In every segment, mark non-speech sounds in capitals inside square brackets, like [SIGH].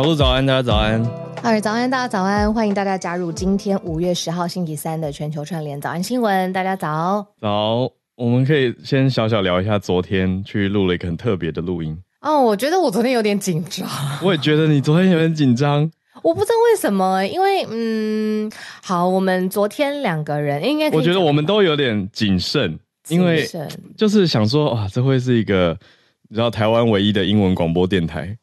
小鹿早安，大家早安。二早安，大家早安，欢迎大家加入今天五月十号星期三的全球串联早安新闻。大家早。早，我们可以先小小聊一下昨天去录了一个很特别的录音。哦，我觉得我昨天有点紧张。我也觉得你昨天有点紧张。我不知道为什么，因为嗯，好，我们昨天两个人应该，我觉得我们都有点谨慎，因为就是想说，哇，这会是一个你知道台湾唯一的英文广播电台，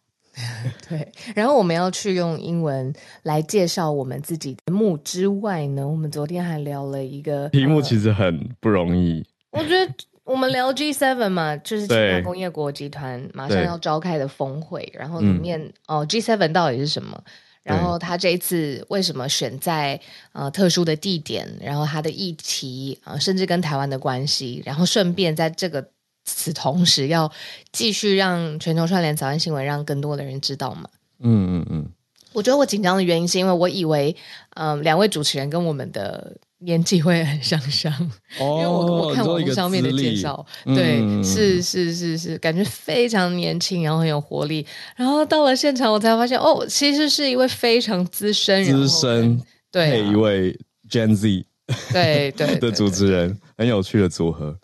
[LAUGHS] 对。然后我们要去用英文来介绍我们自己的节目之外呢，我们昨天还聊了一个题目，其实很不容易。我觉得我们聊 G7 嘛，就是七大工业国集团马上要召开的峰会，然后里面、嗯、哦，G7 到底是什么？然后他这一次为什么选在呃特殊的地点？然后他的议题啊、呃，甚至跟台湾的关系，然后顺便在这个此同时要继续让全球串联早安新闻让更多的人知道嘛？嗯嗯嗯。我觉得我紧张的原因是因为我以为嗯、呃，两位主持人跟我们的。年纪会很相像，哦，因为我我看网络上面的介绍，对，嗯、是是是是，感觉非常年轻，然后很有活力。然后到了现场，我才发现，哦，其实是一位非常资深，资深对、啊、一位 Gen Z 对对 [LAUGHS] 的主持人，很有趣的组合。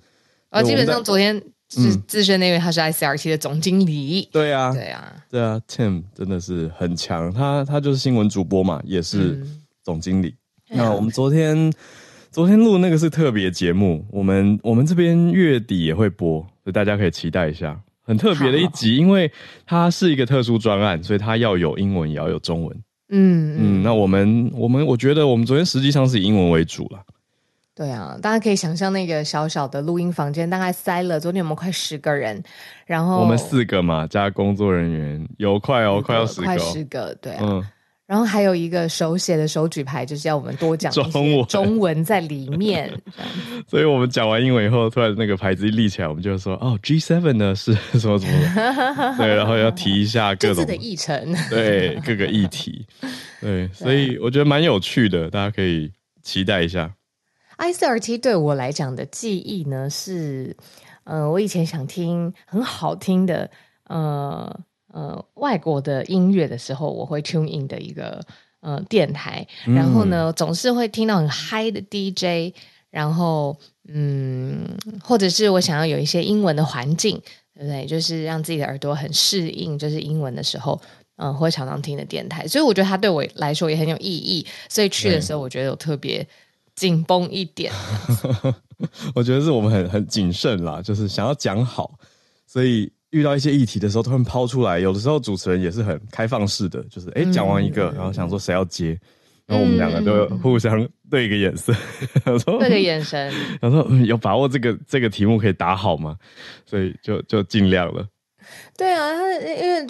啊，基本上昨天是资深那位，他是 ICRT 的总经理。对啊，对啊，对啊，Tim 真的是很强，他他就是新闻主播嘛，也是总经理。嗯那我们昨天昨天录那个是特别节目，我们我们这边月底也会播，所以大家可以期待一下，很特别的一集，因为它是一个特殊专案，所以它要有英文也要有中文。嗯嗯，那我们我们我觉得我们昨天实际上是以英文为主了。对啊，大家可以想象那个小小的录音房间大概塞了昨天我们快十个人，然后我们四个嘛加工作人员有快哦，快要十个，快十个，对啊。嗯然后还有一个手写的手举牌，就是要我们多讲中文，中文在里面。[LAUGHS] 所以我们讲完英文以后，突然那个牌子一立起来，我们就说：“哦，G seven 呢是 [LAUGHS] 什么什么？”对，然后要提一下 [LAUGHS] 各种的议程，对各个议题。对，所以我觉得蛮有趣的，大家可以期待一下。ICRT 对我来讲的记忆呢是，呃，我以前想听很好听的，呃。呃，外国的音乐的时候，我会 tune in 的一个呃电台，然后呢，嗯、总是会听到很嗨的 DJ，然后嗯，或者是我想要有一些英文的环境，对不对？就是让自己的耳朵很适应，就是英文的时候，嗯、呃，会常常听的电台，所以我觉得它对我来说也很有意义，所以去的时候我觉得有特别紧绷一点。[LAUGHS] 我觉得是我们很很谨慎啦，就是想要讲好，所以。遇到一些议题的时候，突然抛出来。有的时候主持人也是很开放式的，就是哎，讲完一个，然后想说谁要接，然后我们两个都互相对一个眼色，[LAUGHS] 嗯、说对个眼神，[LAUGHS] 然后有把握这个这个题目可以打好吗？所以就就尽量了。对啊，他因为。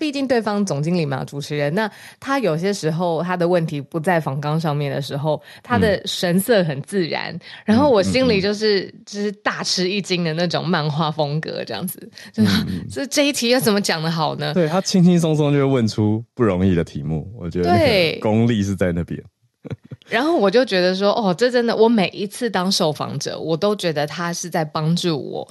毕竟对方总经理嘛，主持人，那他有些时候他的问题不在访纲上面的时候，他的神色很自然，嗯、然后我心里就是、嗯、就是大吃一惊的那种漫画风格这样子，就、[LAUGHS] 嗯、这这一题要怎么讲的好呢？对，他轻轻松松就会问出不容易的题目，我觉得对 [LAUGHS] 功力是在那边。[LAUGHS] 然后我就觉得说，哦，这真的，我每一次当受访者，我都觉得他是在帮助我。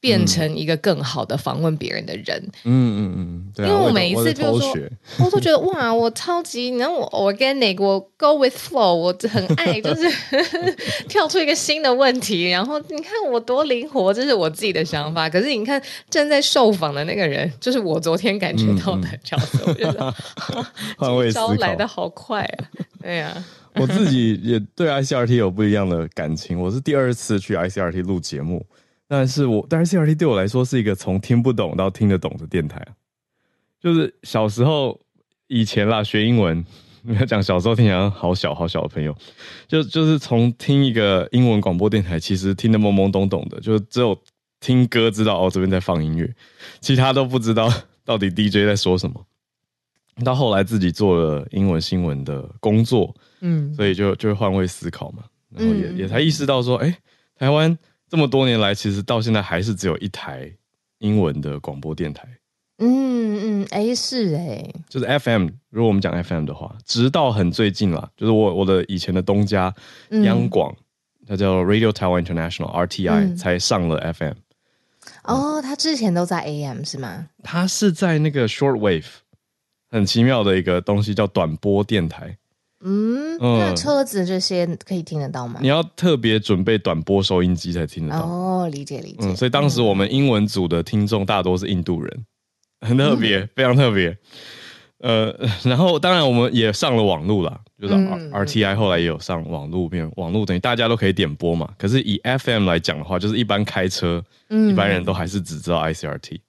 变成一个更好的访问别人的人，嗯嗯嗯，对啊，因为我每一次就是说，我，我都觉得 [LAUGHS] 哇，我超级，然后我 organic，我 go with flow，我很爱，就是 [LAUGHS] 跳出一个新的问题，然后你看我多灵活，这是我自己的想法。可是你看站在受访的那个人，就是我昨天感觉到的角色，嗯嗯我觉得 [LAUGHS] 换位思考来的好快啊，对呀、啊，我自己也对 ICRT 有不一样的感情，我是第二次去 ICRT 录节目。但是我，但是 ICRT 对我来说是一个从听不懂到听得懂的电台，就是小时候以前啦，学英文，你要讲小时候听起来好小好小的朋友，就就是从听一个英文广播电台，其实听得懵懵懂懂的，就只有听歌知道哦，这边在放音乐，其他都不知道到底 DJ 在说什么。到后来自己做了英文新闻的工作，嗯，所以就就换位思考嘛，然后也、嗯、也才意识到说，哎、欸，台湾。这么多年来，其实到现在还是只有一台英文的广播电台。嗯嗯，哎、欸，是哎、欸，就是 FM。如果我们讲 FM 的话，直到很最近啦，就是我我的以前的东家央广，它、嗯、叫 Radio Taiwan International RTI，、嗯、才上了 FM。哦，它之前都在 AM 是吗？它是在那个 Shortwave。很奇妙的一个东西，叫短波电台。嗯，那车子这些可以听得到吗？你要特别准备短波收音机才听得到。哦，理解理解。嗯，所以当时我们英文组的听众大多是印度人，[LAUGHS] 很特别，嗯、非常特别。呃，然后当然我们也上了网路了，就是 RTI 后来也有上网路变网路，等于大家都可以点播嘛。可是以 FM 来讲的话，就是一般开车，嗯、一般人都还是只知道 ICRT。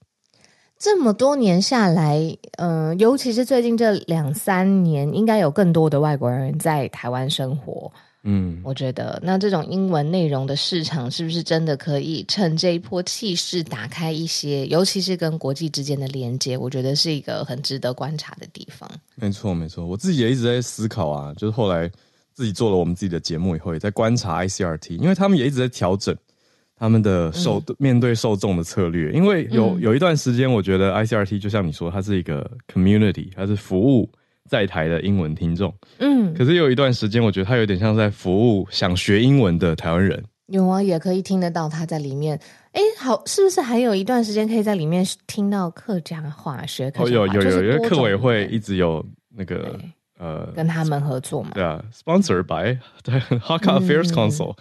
这么多年下来，嗯、呃，尤其是最近这两三年，应该有更多的外国人在台湾生活。嗯，我觉得那这种英文内容的市场，是不是真的可以趁这一波气势打开一些？尤其是跟国际之间的连接，我觉得是一个很值得观察的地方。没错，没错，我自己也一直在思考啊，就是后来自己做了我们自己的节目以后，也在观察 ICRT，因为他们也一直在调整。他们的受、嗯、面对受众的策略，因为有有一段时间，我觉得 ICRT 就像你说，它是一个 community，它是服务在台的英文听众。嗯，可是有一段时间，我觉得它有点像在服务想学英文的台湾人。有啊，也可以听得到他在里面。哎，好，是不是还有一段时间可以在里面听到客家话学客家话？哦，有有有，因为客委会一直有那个。呃，跟他们合作嘛？对啊，sponsor by 对 Hakka Affairs Council，、嗯、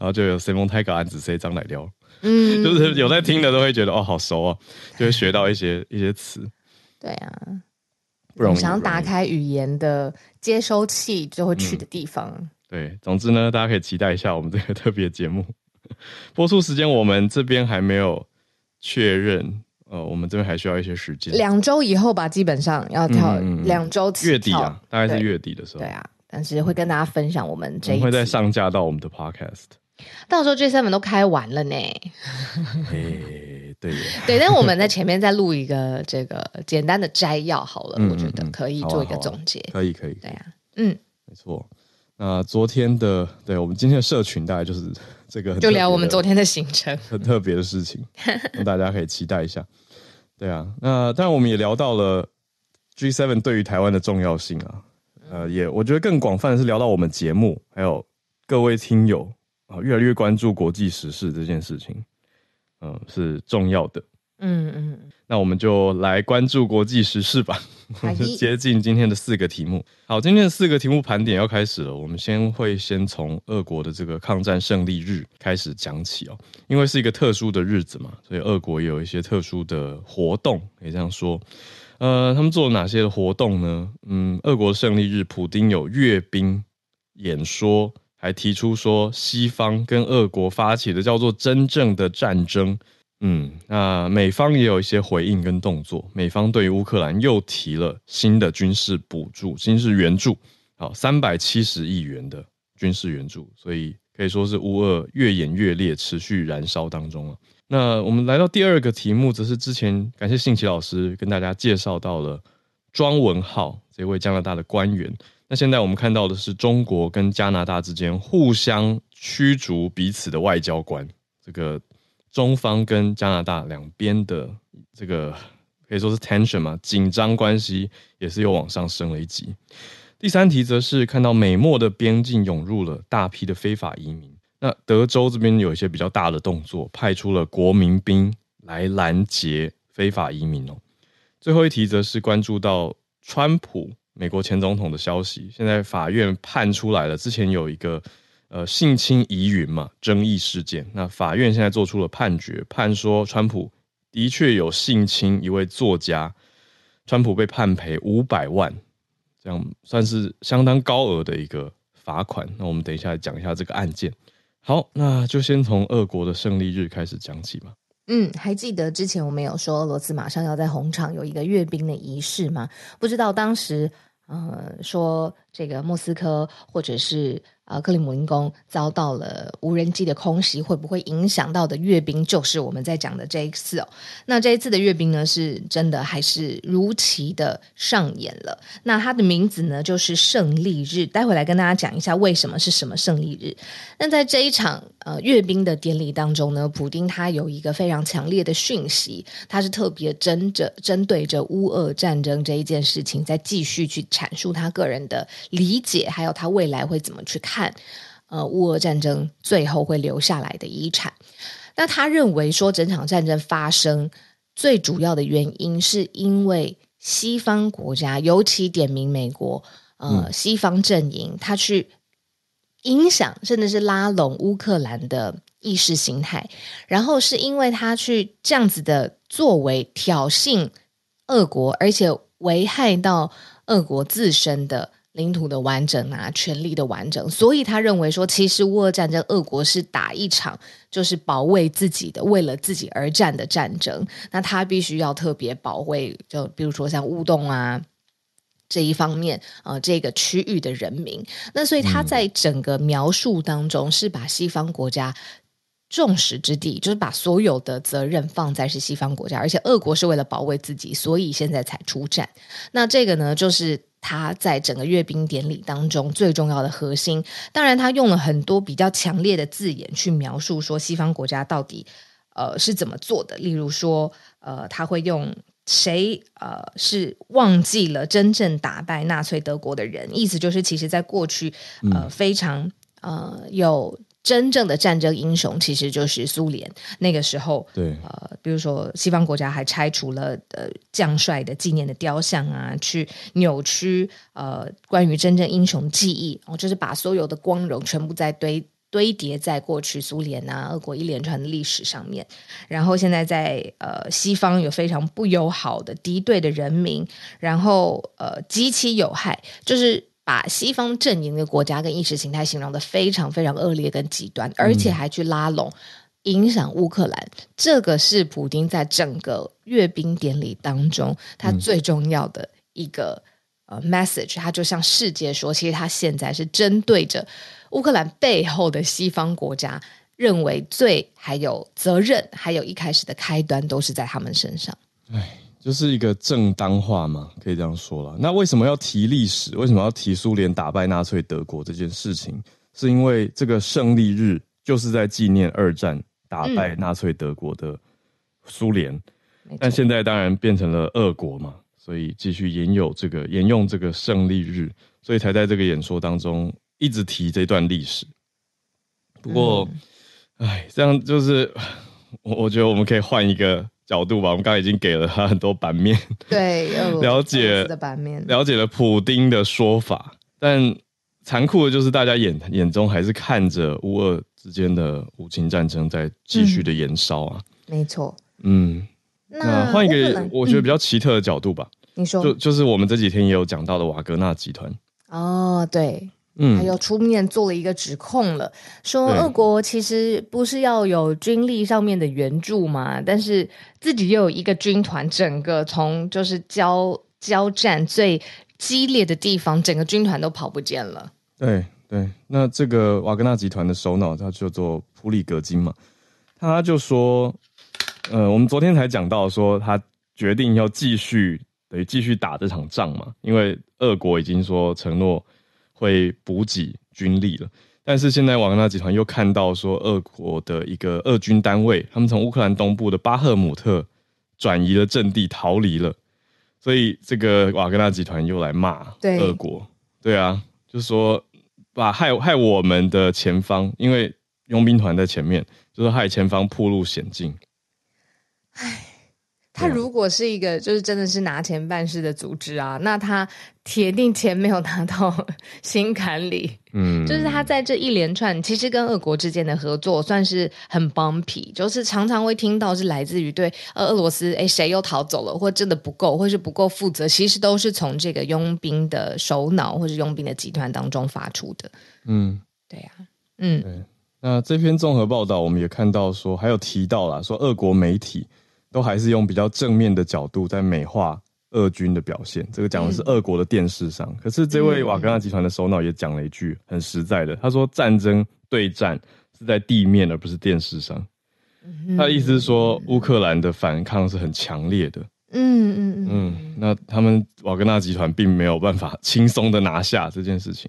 然后就有 Simon Tiger 案子，谁张来聊？嗯，就是有在听的都会觉得哦，好熟啊，就会学到一些一些词。对啊，不容易。想打开语言的接收器，就会去的地方、嗯。对，总之呢，大家可以期待一下我们这个特别节目播出时间，我们这边还没有确认。呃，我们这边还需要一些时间，两周以后吧，基本上要跳两周、嗯、月底啊，大概是月底的时候。对啊，但是会跟大家分享我们这一，会再上架到我们的 podcast。[LAUGHS] 到时候 G7 都开完了呢。[LAUGHS] 嘿，对对，但我们在前面再录一个这个简单的摘要好了，嗯、我觉得可以做一个总结。可以可以，对啊，嗯，没错。那昨天的，对我们今天的社群大概就是这个，就聊我们昨天的行程，很特别的事情，[LAUGHS] 那大家可以期待一下。对啊，那当然我们也聊到了 G7 对于台湾的重要性啊，呃，也我觉得更广泛的是聊到我们节目，还有各位听友啊，越来越关注国际时事这件事情，嗯、呃，是重要的。嗯嗯，那我们就来关注国际时事吧。[LAUGHS] 接近今天的四个题目。好，今天的四个题目盘点要开始了。我们先会先从俄国的这个抗战胜利日开始讲起哦，因为是一个特殊的日子嘛，所以俄国也有一些特殊的活动，可以这样说。呃，他们做了哪些的活动呢？嗯，俄国的胜利日，普丁有阅兵演说，还提出说西方跟俄国发起的叫做真正的战争。嗯，那美方也有一些回应跟动作。美方对于乌克兰又提了新的军事补助、军事援助，好，三百七十亿元的军事援助，所以可以说是乌俄越演越烈，持续燃烧当中了。那我们来到第二个题目，则是之前感谢信奇老师跟大家介绍到了庄文浩这位加拿大的官员。那现在我们看到的是中国跟加拿大之间互相驱逐彼此的外交官，这个。中方跟加拿大两边的这个可以说是 tension 嘛，紧张关系也是又往上升了一级。第三题则是看到美墨的边境涌入了大批的非法移民，那德州这边有一些比较大的动作，派出了国民兵来拦截非法移民哦。最后一题则是关注到川普美国前总统的消息，现在法院判出来了，之前有一个。呃，性侵疑云嘛，争议事件。那法院现在做出了判决，判说川普的确有性侵一位作家，川普被判赔五百万，这样算是相当高额的一个罚款。那我们等一下讲一下这个案件。好，那就先从俄国的胜利日开始讲起吧。嗯，还记得之前我们有说俄罗斯马上要在红场有一个阅兵的仪式吗？不知道当时呃说这个莫斯科或者是。呃，克里姆林宫遭到了无人机的空袭，会不会影响到的阅兵，就是我们在讲的这一次哦。那这一次的阅兵呢，是真的还是如期的上演了？那它的名字呢，就是胜利日。待会来跟大家讲一下为什么是什么胜利日。那在这一场呃阅兵的典礼当中呢，普丁他有一个非常强烈的讯息，他是特别针着针对着乌俄战争这一件事情，在继续去阐述他个人的理解，还有他未来会怎么去看。呃，乌俄战争最后会留下来的遗产。那他认为说，整场战争发生最主要的原因，是因为西方国家，尤其点名美国，呃，嗯、西方阵营，他去影响甚至是拉拢乌克兰的意识形态，然后是因为他去这样子的作为挑衅俄国，而且危害到俄国自身的。领土的完整啊，权力的完整，所以他认为说，其实乌俄战争，俄国是打一场就是保卫自己的，为了自己而战的战争。那他必须要特别保卫，就比如说像乌东啊这一方面，呃，这个区域的人民。那所以他在整个描述当中，是把西方国家众矢之的，就是把所有的责任放在是西方国家，而且俄国是为了保卫自己，所以现在才出战。那这个呢，就是。他在整个阅兵典礼当中最重要的核心，当然他用了很多比较强烈的字眼去描述说西方国家到底呃是怎么做的，例如说呃他会用谁呃是忘记了真正打败纳粹德国的人，意思就是其实在过去呃非常呃有。真正的战争英雄其实就是苏联。那个时候，对，呃，比如说西方国家还拆除了呃将帅的纪念的雕像啊，去扭曲呃关于真正英雄记忆，哦，就是把所有的光荣全部在堆堆叠在过去苏联啊、俄国一连串的历史上面。然后现在在呃西方有非常不友好的敌对的人民，然后呃极其有害，就是。把西方阵营的国家跟意识形态形容的非常非常恶劣跟极端，而且还去拉拢影响乌克兰，这个是普丁在整个阅兵典礼当中他最重要的一个呃 message，他就向世界说，其实他现在是针对着乌克兰背后的西方国家，认为罪还有责任，还有一开始的开端都是在他们身上。哎。就是一个正当化嘛，可以这样说了。那为什么要提历史？为什么要提苏联打败纳粹德国这件事情？是因为这个胜利日就是在纪念二战打败纳粹德国的苏联。嗯、但现在当然变成了俄国嘛，所以继续沿有这个沿用这个胜利日，所以才在这个演说当中一直提这段历史。不过，哎、嗯，这样就是我我觉得我们可以换一个。角度吧，我们刚刚已经给了他很多版面，对，了解的版面，了解了普丁的说法，但残酷的就是大家眼眼中还是看着乌俄之间的无情战争在继续的燃烧啊，嗯、没错，嗯，那换一个我觉得比较奇特的角度吧，嗯、你说，就就是我们这几天也有讲到的瓦格纳集团，哦，对。嗯，还有出面做了一个指控了，说俄国其实不是要有军力上面的援助嘛，但是自己又有一个军团，整个从就是交交战最激烈的地方，整个军团都跑不见了。对对，那这个瓦格纳集团的首脑他叫做普里格金嘛，他就说，呃，我们昨天才讲到说他决定要继续等于继续打这场仗嘛，因为俄国已经说承诺。会补给军力了，但是现在瓦格纳集团又看到说，俄国的一个俄军单位，他们从乌克兰东部的巴赫姆特转移了阵地，逃离了，所以这个瓦格纳集团又来骂俄国，对，啊，就是说把害害我们的前方，因为佣兵团在前面，就是害前方暴露险境。唉。他如果是一个就是真的是拿钱办事的组织啊，那他铁定钱没有拿到心坎里。嗯，就是他在这一连串其实跟俄国之间的合作算是很 bumpy，就是常常会听到是来自于对俄俄罗斯，诶，谁又逃走了，或真的不够，或是不够负责，其实都是从这个佣兵的首脑或是佣兵的集团当中发出的。嗯，对呀、啊，嗯，对。那这篇综合报道我们也看到说，还有提到啦，说俄国媒体。都还是用比较正面的角度在美化俄军的表现。这个讲的是俄国的电视上，嗯、可是这位瓦格纳集团的首脑也讲了一句很实在的，他说：“战争对战是在地面，而不是电视上。嗯”他的意思是说，乌克兰的反抗是很强烈的。嗯嗯嗯嗯，那他们瓦格纳集团并没有办法轻松的拿下这件事情。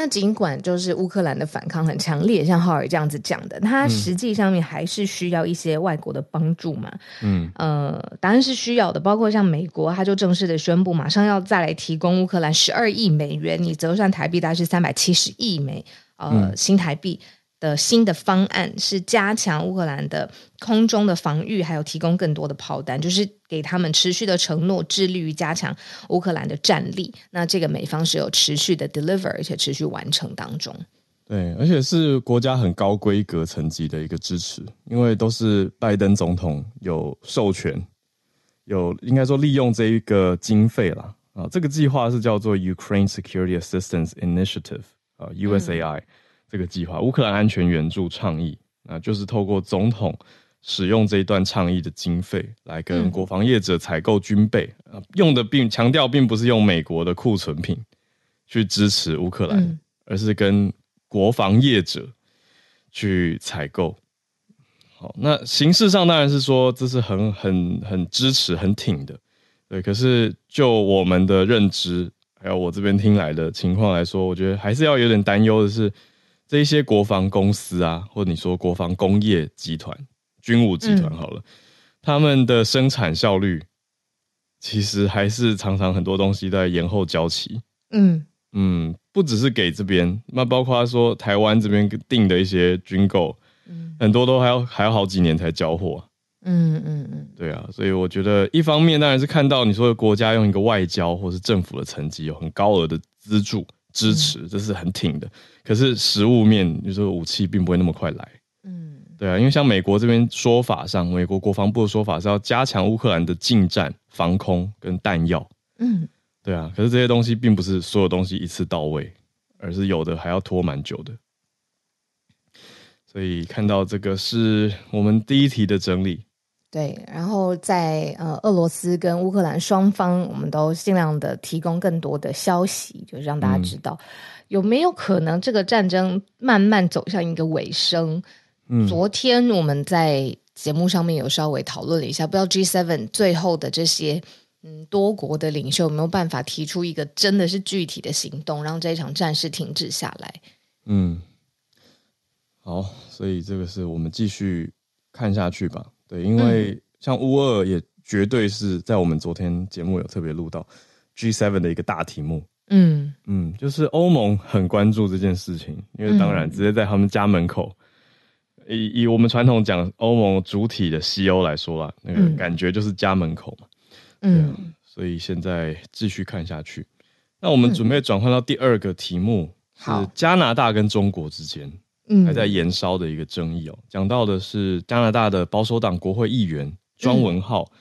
那尽管就是乌克兰的反抗很强烈，像浩尔这样子讲的，他实际上面还是需要一些外国的帮助嘛。嗯，呃，答案是需要的。包括像美国，他就正式的宣布，马上要再来提供乌克兰十二亿美元，你折算台币大概是三百七十亿美呃新台币的新的方案是加强乌克兰的空中的防御，还有提供更多的炮弹，就是给他们持续的承诺，致力于加强乌克兰的战力。那这个美方是有持续的 deliver，而且持续完成当中。对，而且是国家很高规格层级的一个支持，因为都是拜登总统有授权，有应该说利用这一个经费啦。啊，这个计划是叫做 Ukraine Security Assistance Initiative 啊，USAI、这个计划，乌克兰安全援助倡议。啊，就是透过总统使用这一段倡议的经费来跟国防业者采购军备、嗯、啊，用的并强调并不是用美国的库存品去支持乌克兰，嗯、而是跟国防业者去采购，好，那形式上当然是说这是很很很支持、很挺的，对。可是就我们的认知，还有我这边听来的情况来说，我觉得还是要有点担忧的是，这一些国防公司啊，或者你说国防工业集团、军武集团好了，嗯、他们的生产效率其实还是常常很多东西在延后交期，嗯。嗯，不只是给这边，那包括说台湾这边订的一些军购，嗯，很多都还要还要好几年才交货。嗯嗯嗯，对啊，所以我觉得一方面当然是看到你说的国家用一个外交或是政府的层级有很高额的资助支持，这是很挺的。可是实物面，你说武器并不会那么快来。嗯，对啊，因为像美国这边说法上，美国国防部的说法是要加强乌克兰的近战、防空跟弹药。嗯。对啊，可是这些东西并不是所有东西一次到位，而是有的还要拖蛮久的。所以看到这个是我们第一题的整理。对，然后在呃俄罗斯跟乌克兰双方，我们都尽量的提供更多的消息，就是让大家知道、嗯、有没有可能这个战争慢慢走向一个尾声。嗯，昨天我们在节目上面有稍微讨论了一下，不知道 G7 最后的这些。嗯，多国的领袖有没有办法提出一个真的是具体的行动，让这场战事停止下来？嗯，好，所以这个是我们继续看下去吧。对，因为像乌二也绝对是在我们昨天节目有特别录到 G7 的一个大题目。嗯嗯，就是欧盟很关注这件事情，因为当然直接在他们家门口，嗯、以以我们传统讲欧盟主体的西欧来说啦，那个感觉就是家门口嘛。嗯、啊，所以现在继续看下去。那我们准备转换到第二个题目，嗯、是加拿大跟中国之间还在延烧的一个争议哦。讲、嗯、到的是加拿大的保守党国会议员庄文浩，嗯、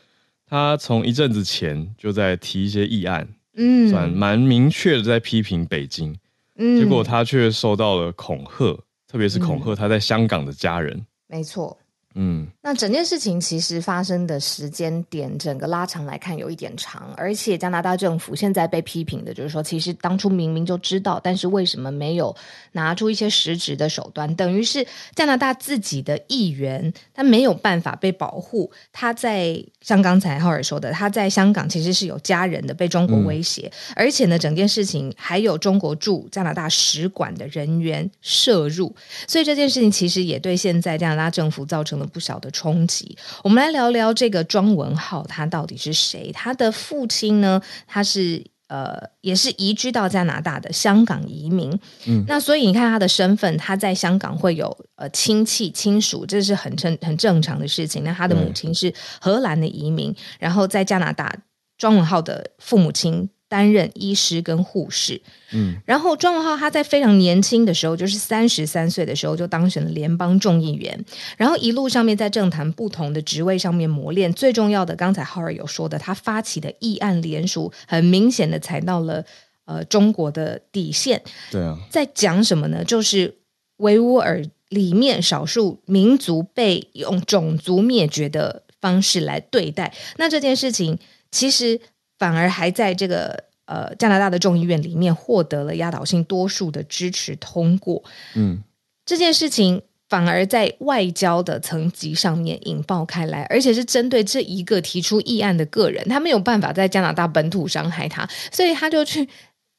他从一阵子前就在提一些议案，嗯，算蛮明确的在批评北京，嗯，结果他却受到了恐吓，特别是恐吓他在香港的家人。没错。嗯，那整件事情其实发生的时间点，整个拉长来看有一点长，而且加拿大政府现在被批评的就是说，其实当初明明就知道，但是为什么没有拿出一些实质的手段？等于是加拿大自己的议员，他没有办法被保护。他在像刚才浩尔说的，他在香港其实是有家人的，被中国威胁，嗯、而且呢，整件事情还有中国驻加拿大使馆的人员涉入，所以这件事情其实也对现在加拿大政府造成了不小的冲击。我们来聊聊这个庄文浩，他到底是谁？他的父亲呢？他是呃，也是移居到加拿大的香港移民。嗯，那所以你看他的身份，他在香港会有呃亲戚亲属，这是很正很正常的事情。那他的母亲是荷兰的移民，然后在加拿大，庄文浩的父母亲。担任医师跟护士，嗯，然后庄文浩他在非常年轻的时候，就是三十三岁的时候就当选了联邦众议员，然后一路上面在政坛不同的职位上面磨练，最重要的刚才浩尔有说的，他发起的议案联署，很明显的踩到了呃中国的底线，对啊，在讲什么呢？就是维吾尔里面少数民族被用种族灭绝的方式来对待，那这件事情其实。反而还在这个呃加拿大的众议院里面获得了压倒性多数的支持通过。嗯，这件事情反而在外交的层级上面引爆开来，而且是针对这一个提出议案的个人，他没有办法在加拿大本土伤害他，所以他就去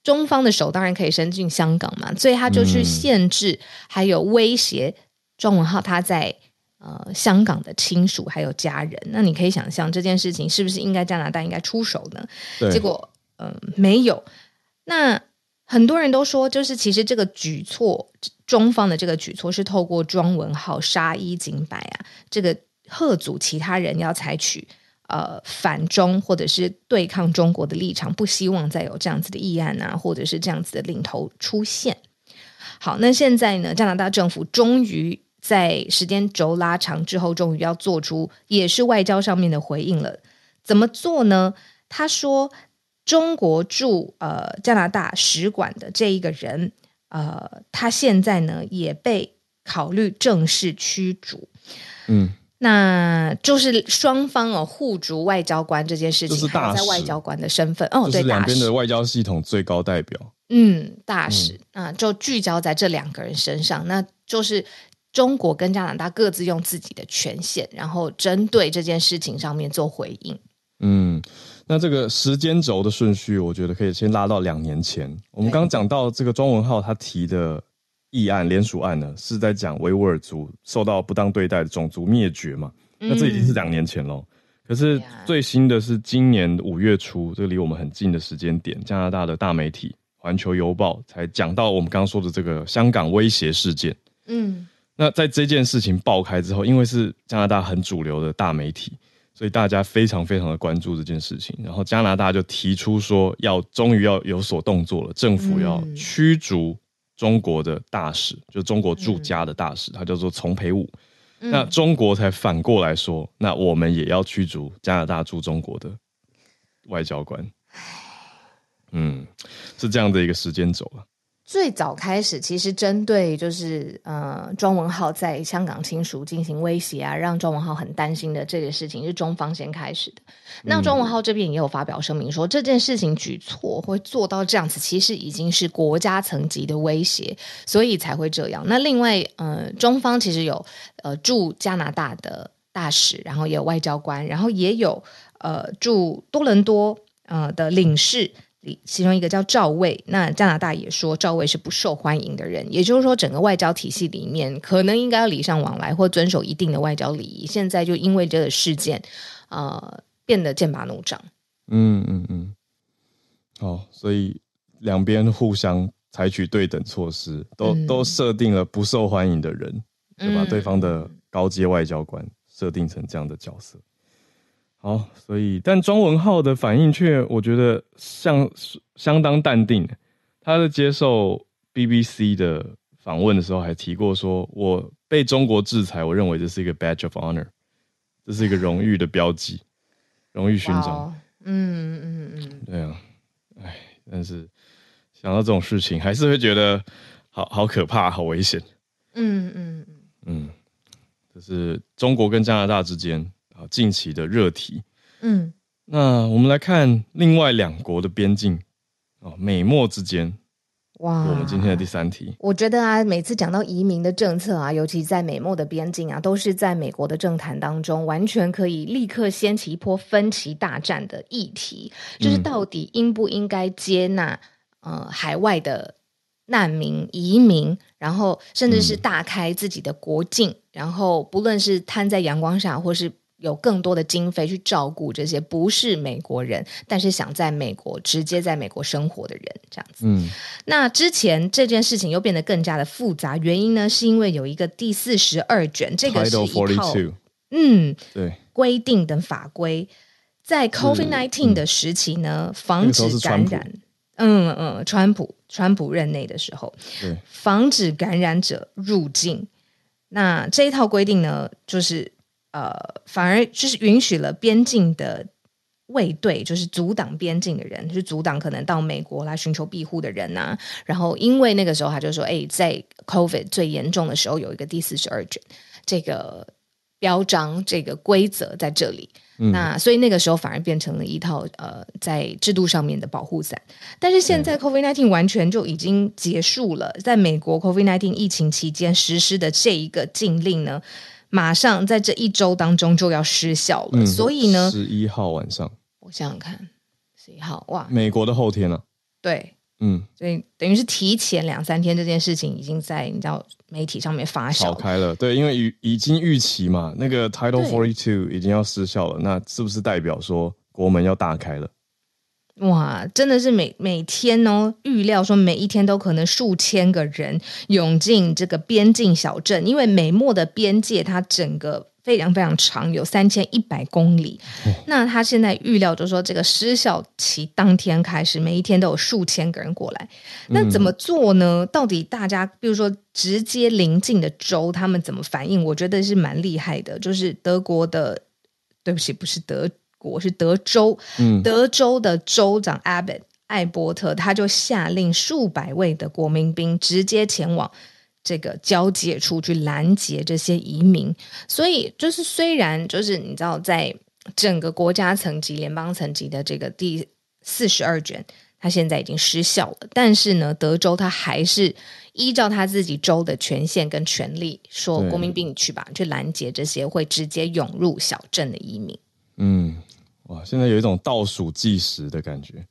中方的手当然可以伸进香港嘛，所以他就去限制还有威胁庄文浩他在。呃，香港的亲属还有家人，那你可以想象这件事情是不是应该加拿大应该出手呢？结果，嗯、呃，没有。那很多人都说，就是其实这个举措，中方的这个举措是透过庄文浩杀一儆百啊，这个贺阻其他人要采取呃反中或者是对抗中国的立场，不希望再有这样子的议案啊，或者是这样子的领头出现。好，那现在呢，加拿大政府终于在时间轴拉长之后，终于要做出也是外交上面的回应了。怎么做呢？他说。中国驻呃加拿大使馆的这一个人，呃，他现在呢也被考虑正式驱逐。嗯，那就是双方哦互逐外交官这件事情，还有在外交官的身份哦，对，两边的外交系统最高代表。嗯，大使啊，就聚焦在这两个人身上，那就是中国跟加拿大各自用自己的权限，然后针对这件事情上面做回应。嗯。那这个时间轴的顺序，我觉得可以先拉到两年前。我们刚刚讲到这个庄文浩他提的议案联署案呢，是在讲维吾尔族受到不当对待的种族灭绝嘛？那这已经是两年前喽。可是最新的是今年五月初，这个离我们很近的时间点，加拿大的大媒体《环球邮报》才讲到我们刚刚说的这个香港威胁事件。嗯，那在这件事情爆开之后，因为是加拿大很主流的大媒体。所以大家非常非常的关注这件事情，然后加拿大就提出说要终于要有所动作了，政府要驱逐中国的大使，嗯、就中国驻加的大使，他叫做丛培武。嗯、那中国才反过来说，那我们也要驱逐加拿大驻中国的外交官。嗯，是这样的一个时间轴了。最早开始，其实针对就是呃庄文浩在香港亲属进行威胁啊，让庄文浩很担心的这个事情，是中方先开始的。那庄文浩这边也有发表声明说，这件事情举措会做到这样子，其实已经是国家层级的威胁，所以才会这样。那另外，呃，中方其实有呃驻加拿大的大使，然后也有外交官，然后也有呃驻多伦多呃的领事。其中一个叫赵卫，那加拿大也说赵卫是不受欢迎的人，也就是说，整个外交体系里面可能应该要礼尚往来或遵守一定的外交礼仪，现在就因为这个事件，呃，变得剑拔弩张。嗯嗯嗯。好，所以两边互相采取对等措施，都、嗯、都设定了不受欢迎的人，就把对方的高阶外交官设定成这样的角色。好，所以但庄文浩的反应却，我觉得相相当淡定。他在接受 BBC 的访问的时候，还提过说：“我被中国制裁，我认为这是一个 badge of honor，这是一个荣誉的标记，荣誉勋章。”嗯嗯嗯，对啊，哎，但是想到这种事情，还是会觉得好好可怕，好危险。嗯嗯嗯嗯，这是中国跟加拿大之间。近期的热题，嗯，那我们来看另外两国的边境啊，美墨之间，哇，我们今天的第三题，我觉得啊，每次讲到移民的政策啊，尤其在美墨的边境啊，都是在美国的政坛当中，完全可以立刻掀起一波分歧大战的议题，就是到底应不应该接纳呃海外的难民移民，然后甚至是大开自己的国境，嗯、然后不论是摊在阳光下，或是有更多的经费去照顾这些不是美国人，但是想在美国直接在美国生活的人，这样子。嗯，那之前这件事情又变得更加的复杂，原因呢是因为有一个第四十二卷，这个是一套嗯对规定的法规，在 COVID nineteen 的时期呢，防止感染。嗯嗯，川普川普任内的时候，对，防止感染者入境。那这一套规定呢，就是。呃，反而就是允许了边境的卫队，就是阻挡边境的人，就是阻挡可能到美国来寻求庇护的人呐、啊。然后，因为那个时候他就说，哎，在 COVID 最严重的时候，有一个第四十二卷这个标章，这个规则在这里。嗯、那所以那个时候反而变成了一套呃，在制度上面的保护伞。但是现在 COVID nineteen 完全就已经结束了，在美国 COVID nineteen 疫情期间实施的这一个禁令呢，马上在这一周当中就要失效了，嗯、所以呢，十一号晚上，我想想看，十一号哇，美国的后天呢、啊？对，嗯，所以等于是提前两三天，这件事情已经在你知道媒体上面发酵。开了。对，因为已已经预期嘛，那个 Title Forty Two 已经要失效了，那是不是代表说国门要大开了？哇，真的是每每天哦，预料说每一天都可能数千个人涌进这个边境小镇，因为美墨的边界它整个非常非常长，有三千一百公里。哦、那他现在预料就是说，这个失效期当天开始，每一天都有数千个人过来。那怎么做呢？到底大家，比如说直接邻近的州，他们怎么反应？我觉得是蛮厉害的，就是德国的，对不起，不是德。国是德州，嗯，德州的州长 Abbott 艾伯特，他就下令数百位的国民兵直接前往这个交界处去拦截这些移民。所以，就是虽然就是你知道，在整个国家层级、联邦层级的这个第四十二卷，他现在已经失效了，但是呢，德州他还是依照他自己州的权限跟权力，说国民兵去吧，去拦截这些会直接涌入小镇的移民。嗯。哇，现在有一种倒数计时的感觉，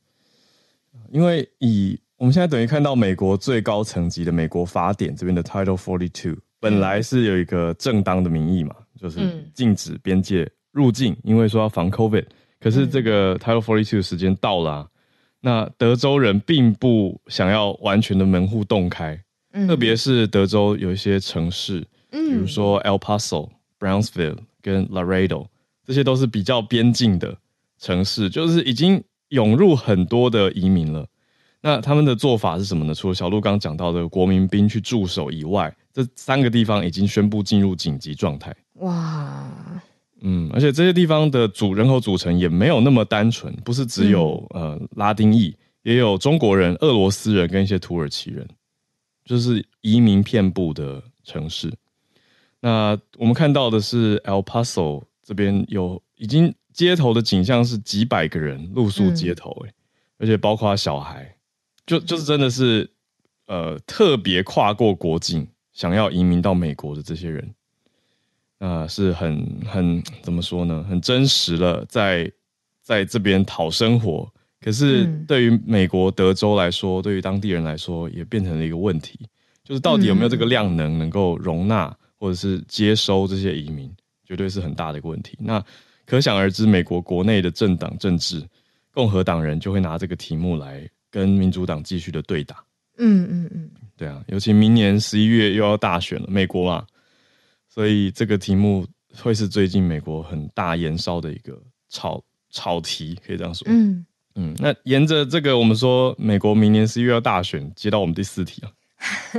因为以我们现在等于看到美国最高层级的美国法典这边的 Title Forty Two，本来是有一个正当的名义嘛，就是禁止边界入境，因为说要防 COVID。可是这个 Title Forty Two 时间到了啊，那德州人并不想要完全的门户洞开，特别是德州有一些城市，比如说 El Paso、Brownsville 跟 Laredo，这些都是比较边境的。城市就是已经涌入很多的移民了，那他们的做法是什么呢？除了小鹿刚讲到的国民兵去驻守以外，这三个地方已经宣布进入紧急状态。哇，嗯，而且这些地方的主人口组成也没有那么单纯，不是只有、嗯、呃拉丁裔，也有中国人、俄罗斯人跟一些土耳其人，就是移民遍布的城市。那我们看到的是 El Paso 这边有已经。街头的景象是几百个人露宿街头，欸，嗯、而且包括小孩，就就是真的是，呃，特别跨过国境想要移民到美国的这些人，啊、呃，是很很怎么说呢？很真实的在在这边讨生活。可是对于美国德州来说，对于当地人来说，也变成了一个问题，就是到底有没有这个量能能够容纳或者是接收这些移民，绝对是很大的一个问题。那。可想而知，美国国内的政党政治，共和党人就会拿这个题目来跟民主党继续的对打。嗯嗯嗯，对啊，尤其明年十一月又要大选了，美国嘛，所以这个题目会是最近美国很大延烧的一个炒炒题，可以这样说。嗯嗯，那沿着这个，我们说美国明年十一月要大选，接到我们第四题啊。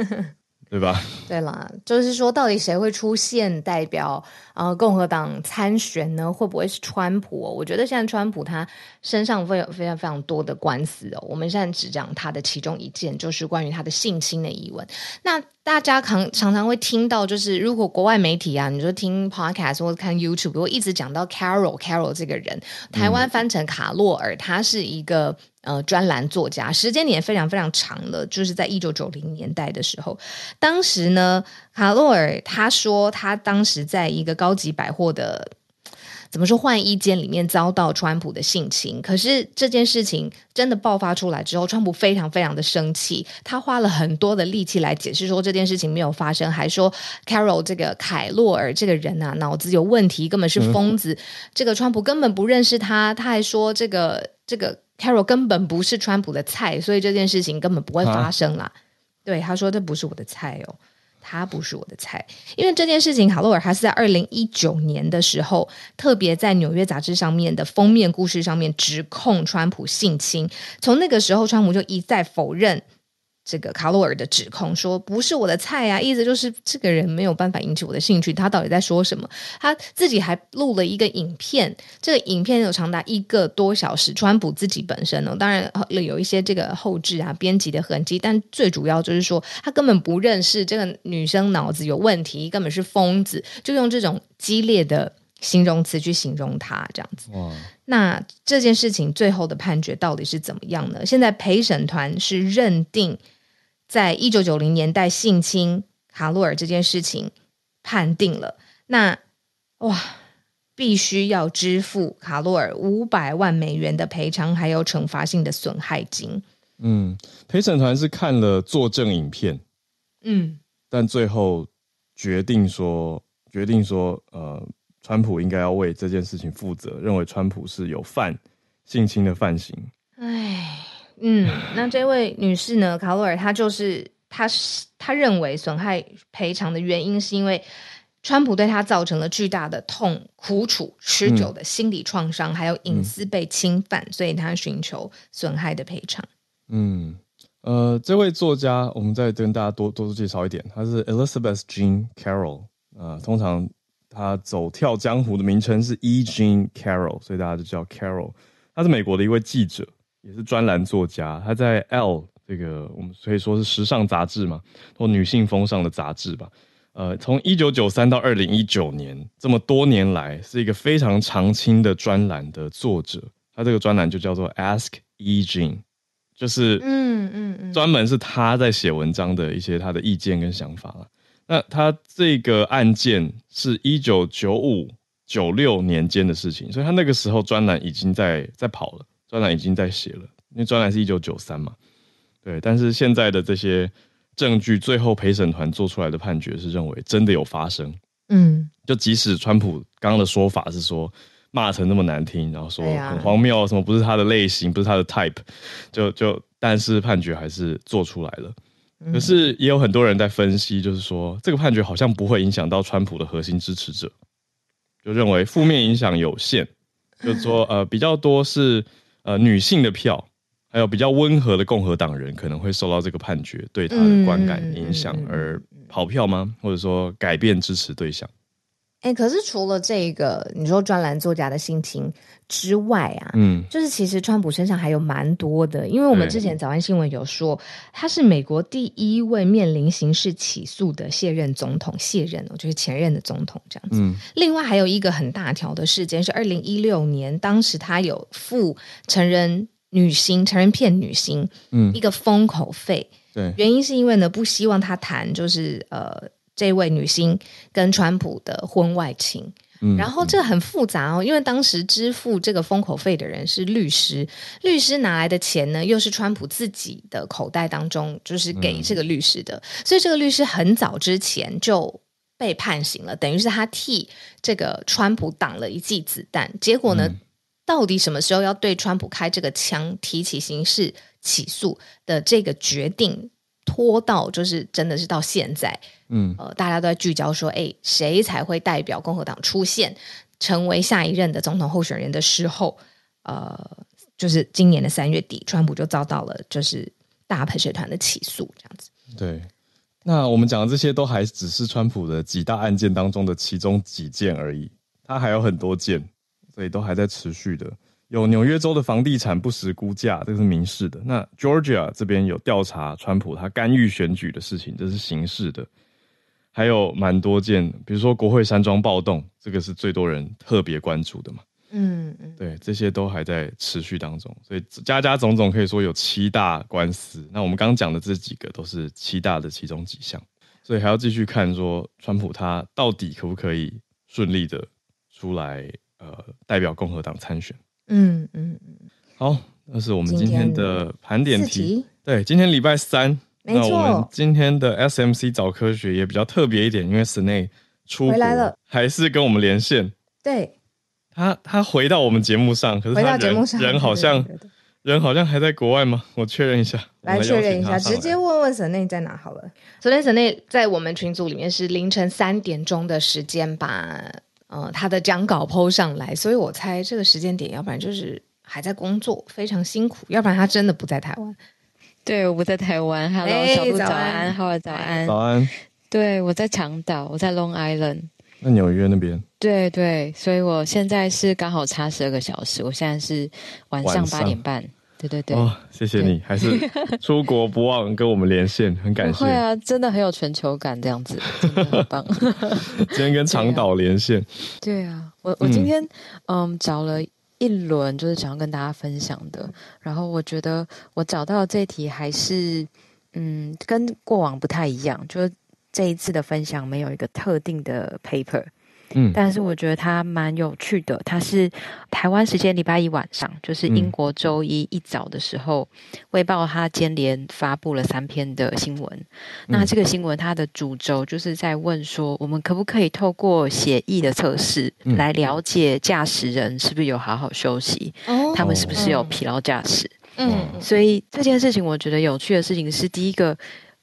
[LAUGHS] 对吧？对啦，就是说，到底谁会出现代表呃共和党参选呢？会不会是川普哦？我觉得现在川普他身上会有非常非常多的官司哦。我们现在只讲他的其中一件，就是关于他的性侵的疑问。那大家常常常会听到，就是如果国外媒体啊，你说听 podcast 或者看 YouTube，我一直讲到 Carol Carol 这个人，台湾翻成卡洛尔，他是一个呃专栏作家，时间也非常非常长了，就是在一九九零年代的时候，当时呢，卡洛尔他说他当时在一个高级百货的。怎么说？换衣间里面遭到川普的性侵，可是这件事情真的爆发出来之后，川普非常非常的生气，他花了很多的力气来解释说这件事情没有发生，还说 Carol 这个凯洛尔这个人啊脑子有问题，根本是疯子，嗯、这个川普根本不认识他，他还说这个这个 Carol 根本不是川普的菜，所以这件事情根本不会发生啦。啊、对，他说这不是我的菜哦。他不是我的菜，因为这件事情，卡洛尔他是在二零一九年的时候，特别在纽约杂志上面的封面故事上面指控川普性侵，从那个时候，川普就一再否认。这个卡洛尔的指控说不是我的菜啊，意思就是这个人没有办法引起我的兴趣。他到底在说什么？他自己还录了一个影片，这个影片有长达一个多小时。川普自己本身呢，当然有一些这个后置啊、编辑的痕迹，但最主要就是说他根本不认识这个女生，脑子有问题，根本是疯子，就用这种激烈的形容词去形容他这样子。那这件事情最后的判决到底是怎么样呢？现在陪审团是认定。在一九九零年代性侵卡洛尔这件事情判定了，那哇，必须要支付卡洛尔五百万美元的赔偿，还有惩罚性的损害金。嗯，陪审团是看了作证影片，嗯，但最后决定说，决定说，呃，川普应该要为这件事情负责，认为川普是有犯性侵的犯行。哎，嗯，那这位女士呢？卡洛尔，她就是，她是，她认为损害赔偿的原因是因为川普对她造成了巨大的痛、苦楚、持久的心理创伤，嗯、还有隐私被侵犯，嗯、所以她寻求损害的赔偿。嗯，呃，这位作家，我们再跟大家多多介绍一点，她是 Elizabeth Jean Carroll，呃，通常她走跳江湖的名称是 E. Jean Carroll，所以大家就叫 Carroll。他是美国的一位记者。也是专栏作家，他在《Elle》这个我们可以说是时尚杂志嘛，或女性风尚的杂志吧。呃，从一九九三到二零一九年这么多年来，是一个非常常青的专栏的作者。他这个专栏就叫做 Ask E. Jean，就是嗯嗯嗯，专门是他在写文章的一些他的意见跟想法。那他这个案件是一九九五九六年间的事情，所以他那个时候专栏已经在在跑了。专栏已经在写了，因为专栏是一九九三嘛，对。但是现在的这些证据，最后陪审团做出来的判决是认为真的有发生。嗯，就即使川普刚刚的说法是说骂成那么难听，然后说很荒谬，什么不是他的类型，不是他的 type，就就，但是判决还是做出来了。可是也有很多人在分析，就是说这个判决好像不会影响到川普的核心支持者，就认为负面影响有限，[LAUGHS] 就是说呃比较多是。呃，女性的票，还有比较温和的共和党人可能会受到这个判决对他的观感影响而跑票吗？或者说改变支持对象？哎、欸，可是除了这个你说专栏作家的心情之外啊，嗯，就是其实川普身上还有蛮多的，因为我们之前早安新闻有说他是美国第一位面临刑事起诉的卸任总统，卸任哦，就是前任的总统这样子。嗯，另外还有一个很大条的事件是二零一六年，当时他有付成人女星、成人片女星，嗯，一个封口费，对，原因是因为呢不希望他谈就是呃。这位女星跟川普的婚外情，嗯、然后这个很复杂哦，因为当时支付这个封口费的人是律师，律师拿来的钱呢，又是川普自己的口袋当中，就是给这个律师的，嗯、所以这个律师很早之前就被判刑了，等于是他替这个川普挡了一记子弹。结果呢，嗯、到底什么时候要对川普开这个枪，提起刑事起诉的这个决定？拖到就是真的是到现在，嗯，呃，大家都在聚焦说，哎，谁才会代表共和党出现，成为下一任的总统候选人的时候，呃，就是今年的三月底，川普就遭到了就是大陪审团的起诉，这样子。对，那我们讲的这些都还只是川普的几大案件当中的其中几件而已，他还有很多件，所以都还在持续的。有纽约州的房地产不实估价，这个是民事的。那 Georgia 这边有调查川普他干预选举的事情，这是刑事的。还有蛮多件，比如说国会山庄暴动，这个是最多人特别关注的嘛。嗯嗯，对，这些都还在持续当中，所以加加总总可以说有七大官司。那我们刚刚讲的这几个都是七大的其中几项，所以还要继续看说川普他到底可不可以顺利的出来，呃，代表共和党参选。嗯嗯嗯，好，那是我们今天的盘点题。对，今天礼拜三，没错。那我们今天的 SMC 早科学也比较特别一点，因为 Sine 出回来了，还是跟我们连线。对，他他回到我们节目上，可是他人回到节目上人好像人好像还在国外吗？我确认一下，来确认一下，直接问问 Sine 在哪好了。昨天 Sine 在我们群组里面是凌晨三点钟的时间吧。呃，他的讲稿 po 上来，所以我猜这个时间点，要不然就是还在工作，非常辛苦；要不然他真的不在台湾。对，我不在台湾。Hello，小鹿早安，浩儿早安，早安。对，我在长岛，我在 Long Island。那纽约那边？对对，所以我现在是刚好差十二个小时，我现在是晚上八点半。对对对，哦，谢谢你，对还是出国不忘跟我们连线，[LAUGHS] 很感谢。会啊，真的很有全球感，这样子 [LAUGHS] 真的很棒。[LAUGHS] 今天跟长岛连线。对啊，对啊，我我今天嗯，嗯找了一轮，就是想要跟大家分享的。然后我觉得我找到的这题还是嗯，跟过往不太一样，就是这一次的分享没有一个特定的 paper。嗯，但是我觉得它蛮有趣的。它是台湾时间礼拜一晚上，就是英国周一一早的时候，嗯、卫报它接连发布了三篇的新闻。嗯、那这个新闻它的主轴就是在问说，我们可不可以透过血液的测试来了解驾驶人是不是有好好休息，嗯、他们是不是有疲劳驾驶？嗯，所以这件事情我觉得有趣的事情是，第一个，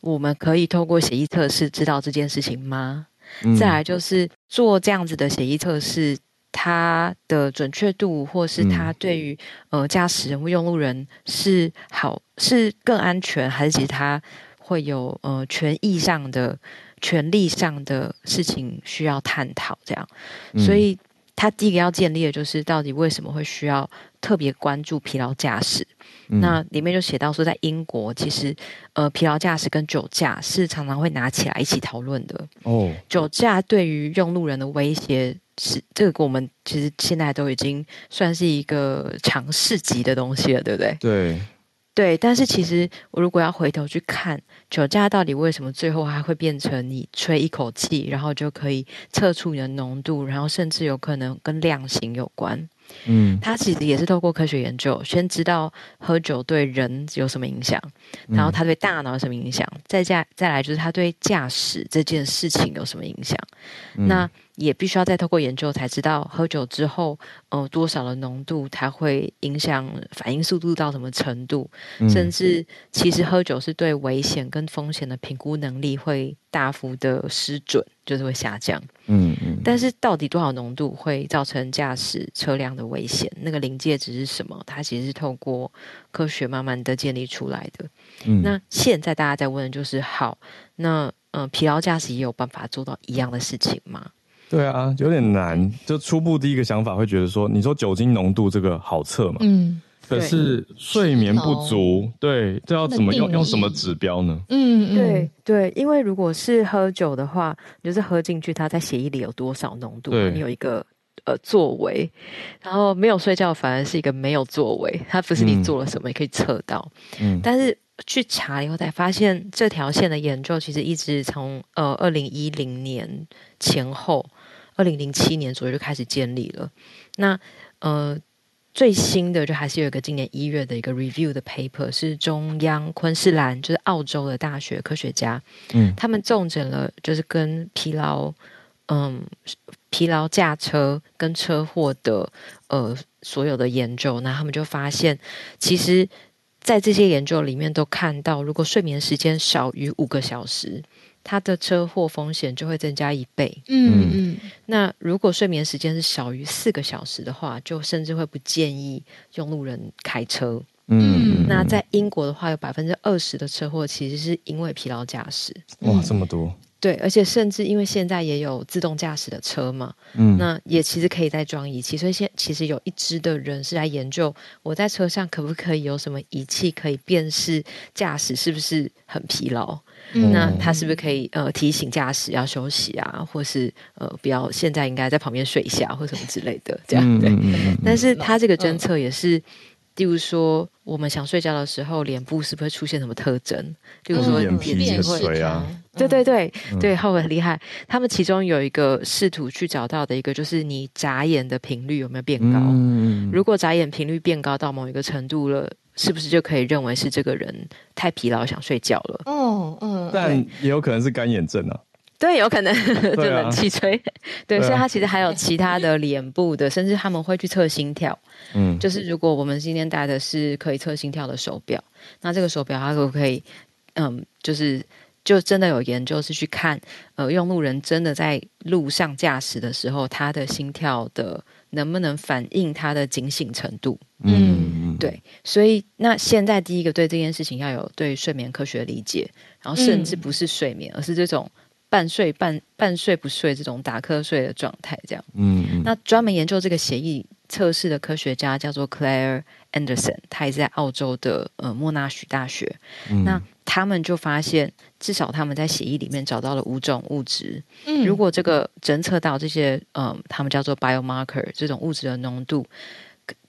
我们可以透过协议测试知道这件事情吗？嗯、再来就是做这样子的协议测试，它的准确度，或是它对于、嗯、呃驾驶人或用路人是好是更安全，还是其实它会有呃权益上的权利上的事情需要探讨？这样，嗯、所以它第一个要建立的就是到底为什么会需要特别关注疲劳驾驶？嗯、那里面就写到说，在英国其实呃疲劳驾驶跟酒驾是常常会拿起来一起讨论的哦。酒驾对于用路人的威胁。是这个，我们其实现在都已经算是一个常识级的东西了，对不对？对，对。但是其实，我如果要回头去看酒驾到底为什么最后还会变成你吹一口气，然后就可以测出你的浓度，然后甚至有可能跟量刑有关。嗯，他其实也是透过科学研究，先知道喝酒对人有什么影响，然后他对大脑有什么影响，再加再来就是他对驾驶这件事情有什么影响。嗯、那也必须要再透过研究才知道喝酒之后，呃，多少的浓度它会影响反应速度到什么程度，嗯、甚至其实喝酒是对危险跟风险的评估能力会大幅的失准，就是会下降。嗯嗯。嗯，但是到底多少浓度会造成驾驶车辆的危险？那个临界值是什么？它其实是透过科学慢慢的建立出来的。嗯。那现在大家在问的就是：好，那嗯、呃，疲劳驾驶也有办法做到一样的事情吗？对啊，有点难。就初步第一个想法会觉得说，你说酒精浓度这个好测嘛？嗯。可是睡眠不足，对，这要怎么用？用什么指标呢？嗯，对对，因为如果是喝酒的话，就是喝进去，它在血液里有多少浓度？你有一个呃作为，然后没有睡觉反而是一个没有作为，它不是你做了什么也可以测到。嗯，但是去查以后才发现，这条线的研究其实一直从呃二零一零年前后。二零零七年左右就开始建立了。那呃，最新的就还是有一个今年一月的一个 review 的 paper，是中央昆士兰，就是澳洲的大学科学家，嗯，他们重整了就是跟疲劳，嗯，疲劳驾车跟车祸的呃所有的研究，那他们就发现，其实，在这些研究里面都看到，如果睡眠时间少于五个小时。他的车祸风险就会增加一倍。嗯嗯，那如果睡眠时间是小于四个小时的话，就甚至会不建议用路人开车。嗯，那在英国的话，有百分之二十的车祸其实是因为疲劳驾驶。哇，这么多！对，而且甚至因为现在也有自动驾驶的车嘛，嗯，那也其实可以再装仪器，所以现其实有一支的人是来研究，我在车上可不可以有什么仪器可以辨识驾驶是不是很疲劳。嗯、那他是不是可以呃提醒驾驶要休息啊，或是呃不要现在应该在旁边睡一下或什么之类的这样对？但是他这个侦测也是，例如说我们想睡觉的时候，脸部是不是会出现什么特征？例如说眼皮会啊，对对对对，浩文很厉害。他们其中有一个试图去找到的一个，就是你眨眼的频率有没有变高？嗯、如果眨眼频率变高到某一个程度了。是不是就可以认为是这个人太疲劳想睡觉了？嗯嗯，但也有可能是干眼症啊。对，有可能 [LAUGHS] 对冷气吹。[LAUGHS] 对，所以他其实还有其他的脸部的，甚至他们会去测心跳。嗯，就是如果我们今天戴的是可以测心跳的手表，那这个手表它可不可以？嗯，就是就真的有研究是去看，呃，用路人真的在路上驾驶的时候，他的心跳的。能不能反映他的警醒程度？嗯，对，所以那现在第一个对这件事情要有对睡眠科学的理解，然后甚至不是睡眠，嗯、而是这种半睡半半睡不睡这种打瞌睡的状态，这样。嗯，那专门研究这个协议测试的科学家叫做 Claire Anderson，他也是在澳洲的呃莫纳许大学。嗯、那他们就发现，至少他们在协议里面找到了五种物质。嗯，如果这个侦测到这些，嗯、呃，他们叫做 biomarker 这种物质的浓度，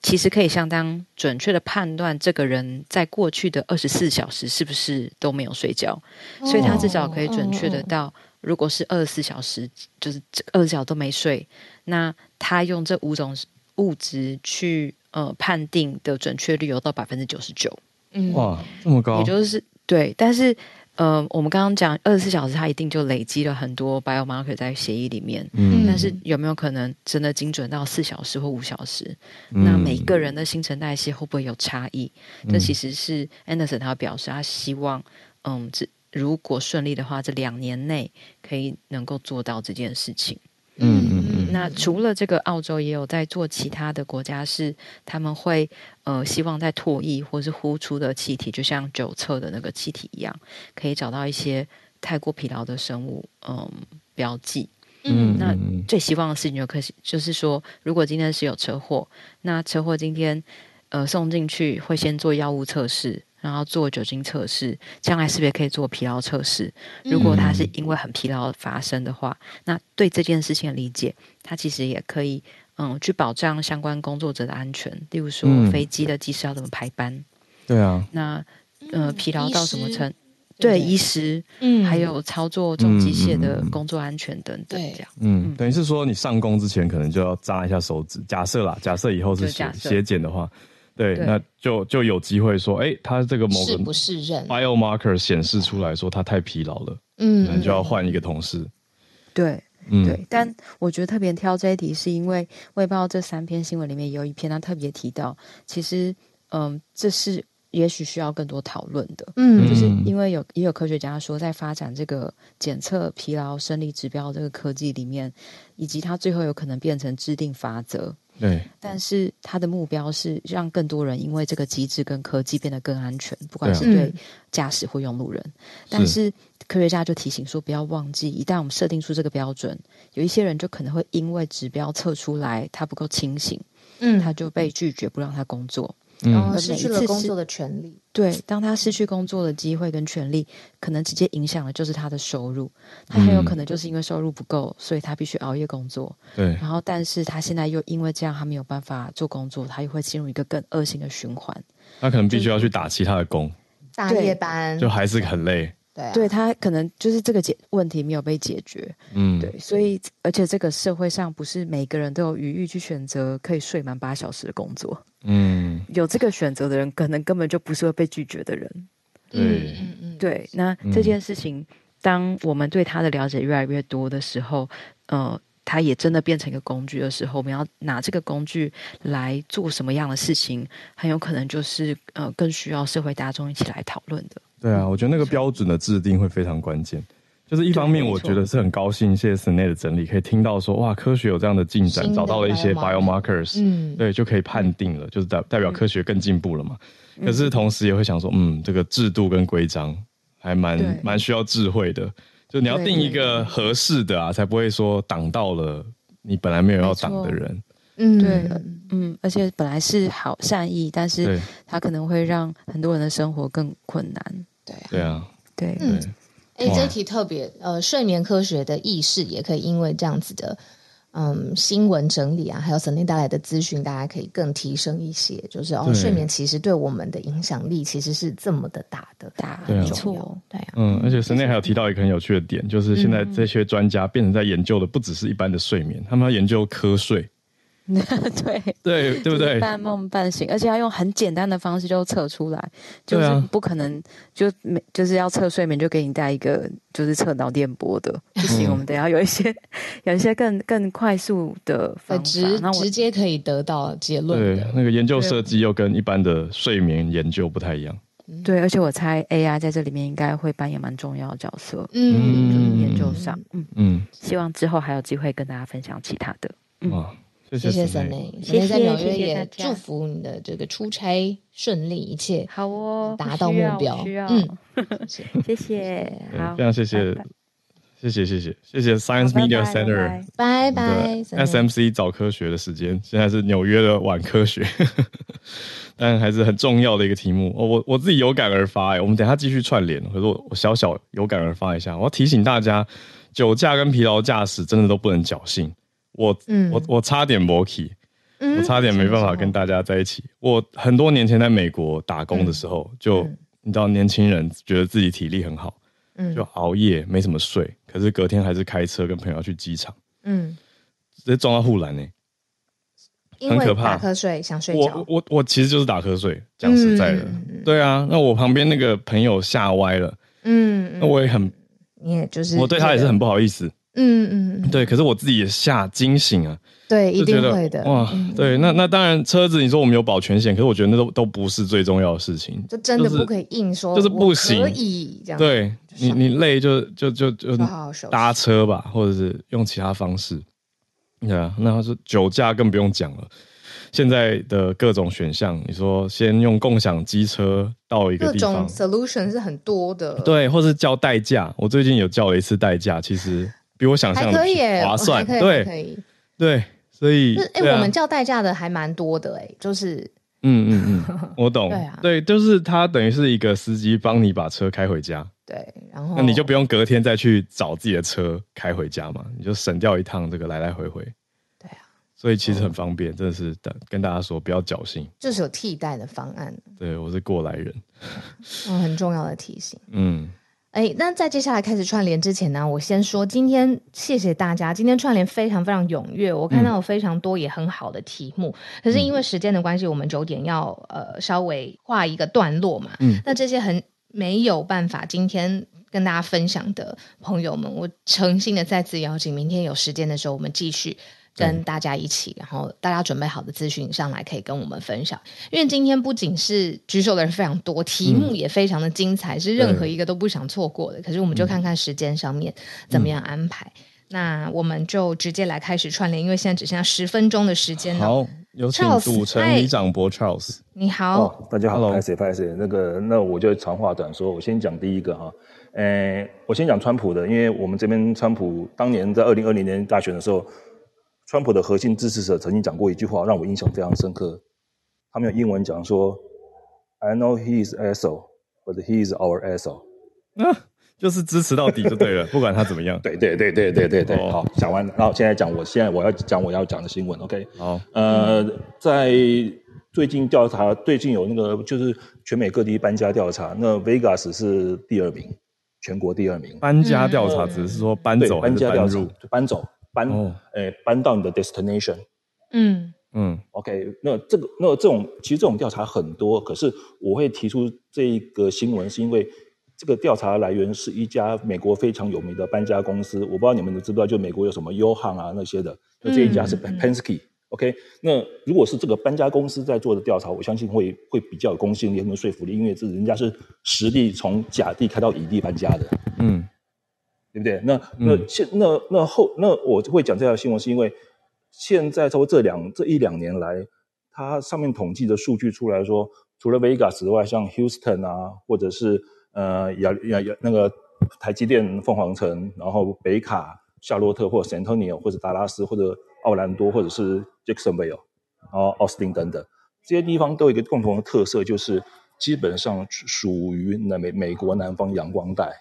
其实可以相当准确的判断这个人在过去的二十四小时是不是都没有睡觉。哦、所以他至少可以准确的到，如果是二十四小时，就是二十小时都没睡，那他用这五种物质去呃判定的准确率有到百分之九十九。嗯，哇，这么高，也就是。对，但是，呃，我们刚刚讲二十四小时，它一定就累积了很多 biomarker 在血液里面。嗯，但是有没有可能真的精准到四小时或五小时？嗯、那每一个人的新陈代谢会不会有差异？嗯、这其实是 Anderson 他表示，他希望，嗯，这如果顺利的话，这两年内可以能够做到这件事情。嗯嗯嗯。那除了这个，澳洲也有在做其他的国家，是他们会呃希望在唾液或是呼出的气体，就像酒测的那个气体一样，可以找到一些太过疲劳的生物，嗯，标记。嗯，那最希望的事情就可就是说，如果今天是有车祸，那车祸今天呃送进去会先做药物测试。然后做酒精测试，将来是不是可以做疲劳测试？如果他是因为很疲劳发生的话，嗯、那对这件事情的理解，他其实也可以嗯去保障相关工作者的安全。例如说，飞机的机师要怎么排班？对啊、嗯。那呃，疲劳到什么程度？对，医师，嗯，还有操作重机械的工作安全等等，这样。嗯，等于是说，你上工之前可能就要扎一下手指。假设啦，假设以后是血血检的话。对，对，那就就有机会说，哎，他这个某个 biomarker 显示出来说他太疲劳了，嗯，可能就要换一个同事。对，嗯，对。但我觉得特别挑这一题，是因为《卫报》这三篇新闻里面有一篇，他特别提到，其实，嗯，这是也许需要更多讨论的，嗯，就是因为有也有科学家说，在发展这个检测疲劳生理指标这个科技里面，以及它最后有可能变成制定法则。对，但是他的目标是让更多人因为这个机制跟科技变得更安全，不管是对驾驶或用路人。嗯、但是科学家就提醒说，不要忘记，一旦我们设定出这个标准，有一些人就可能会因为指标测出来他不够清醒，嗯，他就被拒绝不让他工作。然后失去了工作的权利。对，当他失去工作的机会跟权利，可能直接影响的就是他的收入。他很有可能就是因为收入不够，所以他必须熬夜工作。对。然后，但是他现在又因为这样，他没有办法做工作，他又会进入一个更恶性的循环。他可能必须要去打其他的工，大夜班，就还是很累。对，啊、对他可能就是这个解问题没有被解决。嗯，对，所以而且这个社会上不是每个人都有余裕去选择可以睡满八小时的工作。嗯，[LAUGHS] 有这个选择的人，可能根本就不是会被拒绝的人。对，嗯对。那这件事情，当我们对他的了解越来越多的时候，呃，他也真的变成一个工具的时候，我们要拿这个工具来做什么样的事情，很有可能就是呃，更需要社会大众一起来讨论的。对啊，我觉得那个标准的制定会非常关键。就是一方面，我觉得是很高兴，谢谢 Snae 的整理，可以听到说哇，科学有这样的进展，找到了一些 biomarkers，嗯，对，就可以判定了，就是代代表科学更进步了嘛。嗯、可是同时也会想说，嗯，这个制度跟规章还蛮蛮需要智慧的，就你要定一个合适的啊，才不会说挡到了你本来没有要挡的人。嗯，对，嗯，而且本来是好善意，但是它可能会让很多人的生活更困难。对啊，对啊，对，嗯。哎，这一题特别，呃，睡眠科学的意识也可以因为这样子的，嗯，新闻整理啊，还有 Snae 带来的资讯，大家可以更提升一些。就是哦，睡眠其实对我们的影响力其实是这么的大的，大，没错，对啊。嗯，而且 Snae 还有提到一个很有趣的点，就是现在这些专家变成在研究的不只是一般的睡眠，他们要研究瞌睡。[LAUGHS] 对对对不对？半梦半醒，而且要用很简单的方式就测出来，就是不可能就没就是要测睡眠就给你带一个就是测脑电波的，不行，嗯、我们得要有一些 [LAUGHS] 有一些更更快速的方法，直直接可以得到结论。对，那个研究设计又跟一般的睡眠研究不太一样。对，而且我猜 AI 在这里面应该会扮演蛮重要的角色。嗯，就是研究上，嗯嗯，希望之后还有机会跟大家分享其他的。嗯。谢谢 Snae，谢谢在纽约也祝福你的这个出差顺利，一切好哦，达到目标。嗯，谢谢，好，非常谢谢，谢谢谢谢谢谢 Science Media Center，拜拜。SMC 早科学的时间，现在是纽约的晚科学，[LAUGHS] 但还是很重要的一个题目。我我自己有感而发哎，我们等下继续串联，可是我我小小有感而发一下，我要提醒大家，酒驾跟疲劳驾驶真的都不能侥幸。我、嗯、我我差点没去，嗯、我差点没办法跟大家在一起。嗯、我很多年前在美国打工的时候，嗯、就你知道，年轻人觉得自己体力很好，嗯、就熬夜没什么睡，可是隔天还是开车跟朋友去机场，嗯，直接撞到护栏呢，很可怕。打瞌睡想睡觉，我我我其实就是打瞌睡，讲实在的，嗯、对啊，那我旁边那个朋友吓歪了，嗯，那我也很，你也就是我对他也是很不好意思。嗯嗯嗯，对，可是我自己也吓惊醒啊。对，一定会的。哇，对，那那当然，车子你说我们有保全险，可是我觉得那都都不是最重要的事情。就真的不可以硬说，就是不行，可以这样。对你，你累就就就就搭车吧，或者是用其他方式。对啊，那是酒驾更不用讲了。现在的各种选项，你说先用共享机车到一个地方，各种 solution 是很多的。对，或是叫代驾。我最近有叫了一次代驾，其实比我想象的划算。对，可以，对。所以，哎、欸，啊、我们叫代驾的还蛮多的、欸，哎，就是，嗯嗯嗯，我懂，[LAUGHS] 对啊，对，就是他等于是一个司机帮你把车开回家，对，然后那你就不用隔天再去找自己的车开回家嘛，你就省掉一趟这个来来回回，对啊，所以其实很方便，真的是跟大家说不要侥幸，就是有替代的方案，对，我是过来人，嗯，[LAUGHS] 很重要的提醒，嗯。哎，那在接下来开始串联之前呢，我先说，今天谢谢大家，今天串联非常非常踊跃，我看到有非常多也很好的题目，嗯、可是因为时间的关系，我们九点要呃稍微画一个段落嘛，嗯，那这些很没有办法今天跟大家分享的朋友们，我诚心的再次邀请，明天有时间的时候，我们继续。跟大家一起，然后大家准备好的资讯上来可以跟我们分享。因为今天不仅是举手的人非常多，题目也非常的精彩，嗯、是任何一个都不想错过的。可是我们就看看时间上面怎么样安排。嗯、那我们就直接来开始串联，因为现在只剩下十分钟的时间了。好，有请组成李长博 Charles。你好、哦，大家好，拍谁拍谁。那个，那我就长话短说，我先讲第一个哈。呃，我先讲川普的，因为我们这边川普当年在二零二零年大选的时候。川普的核心支持者曾经讲过一句话，让我印象非常深刻。他们用英文讲说：“I know he is asshole, but he is our asshole。”啊，就是支持到底就对了，[LAUGHS] 不管他怎么样。对对对对对对对。Oh. 好，讲完了，然后现在讲我现在我要讲我要讲的新闻。OK。好。呃，在最近调查，最近有那个就是全美各地搬家调查，那 Vegas 是第二名，全国第二名。搬家调查只是说搬走还是搬入？搬走。搬，诶、oh. 欸，搬到你的 destination。嗯嗯，OK，那这个，那这种，其实这种调查很多，可是我会提出这一个新闻，是因为这个调查来源是一家美国非常有名的搬家公司。我不知道你们知不知道，就美国有什么 U-Haul 啊那些的，那这一家是 Penske、嗯。OK，那如果是这个搬家公司在做的调查，我相信会会比较有公信力和说服力，因为这人家是实地从甲地开到乙地搬家的。嗯。对不对？那那现那那后那我会讲这条新闻，是因为现在超过这两这一两年来，它上面统计的数据出来说，除了 Vegas 之外，像 Houston 啊，或者是呃亚亚亚那个台积电凤凰城，然后北卡、夏洛特或者 San Antonio 或者达拉斯或者奥兰多或者是 Jacksonville，然后奥斯汀等等这些地方都有一个共同的特色，就是基本上属于那美美国南方阳光带。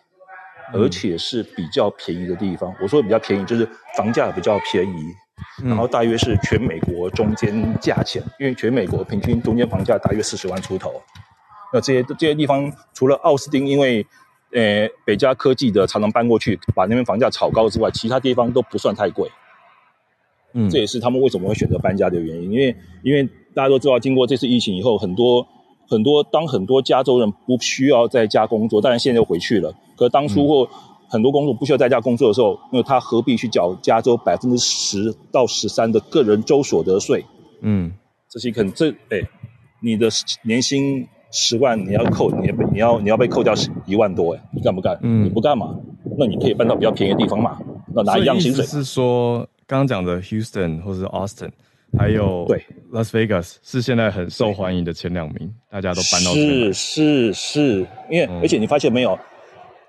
而且是比较便宜的地方。我说比较便宜，就是房价比较便宜，然后大约是全美国中间价钱，因为全美国平均中间房价大约四十万出头。那这些这些地方，除了奥斯汀，因为呃北加科技的常常搬过去，把那边房价炒高之外，其他地方都不算太贵。嗯，这也是他们为什么会选择搬家的原因。因为因为大家都知道，经过这次疫情以后，很多。很多当很多加州人不需要在家工作，当然现在又回去了。可是当初或很多工作不需要在家工作的时候，那他何必去缴加州百分之十到十三的个人州所得税？嗯，这是一个很这哎，你的年薪十万，你要扣，你要你要你要被扣掉一万多哎，你干不干？嗯，你不干嘛？那你可以搬到比较便宜的地方嘛，那拿一样薪水。是说刚刚讲的 Houston 或者是 Austin。还有对，Las Vegas 是现在很受欢迎的前两名，大家都搬到这是是是，因为、嗯、而且你发现没有，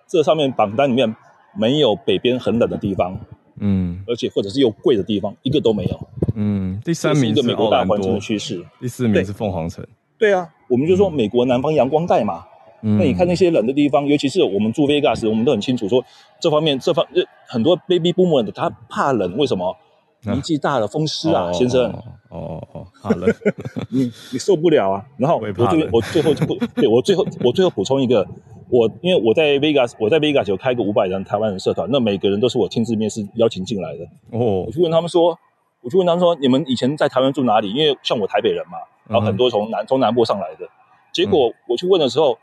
这上面榜单里面没有北边很冷的地方，嗯，而且或者是又贵的地方，一个都没有。嗯，第三名是美国大环境的趋势，第四名是凤凰城。对啊，我们就说美国南方阳光带嘛。嗯，那你看那些冷的地方，尤其是我们住 Vegas，我们都很清楚说这方面这方很多 Baby Boomer 的他怕冷，为什么？年纪大了，风湿啊，先生。哦哦，好了，[LAUGHS] 你你受不了啊。然后我最我最后就不对，我最后我最后补充一个，我因为我在 Vegas，我在 Vegas 有开个五百人台湾人社团，那每个人都是我亲自面试邀请进来的。哦，我去问他们说，我去问他们说，你们以前在台湾住哪里？因为像我台北人嘛，然后很多从南从南部上来的。结果我去问的时候，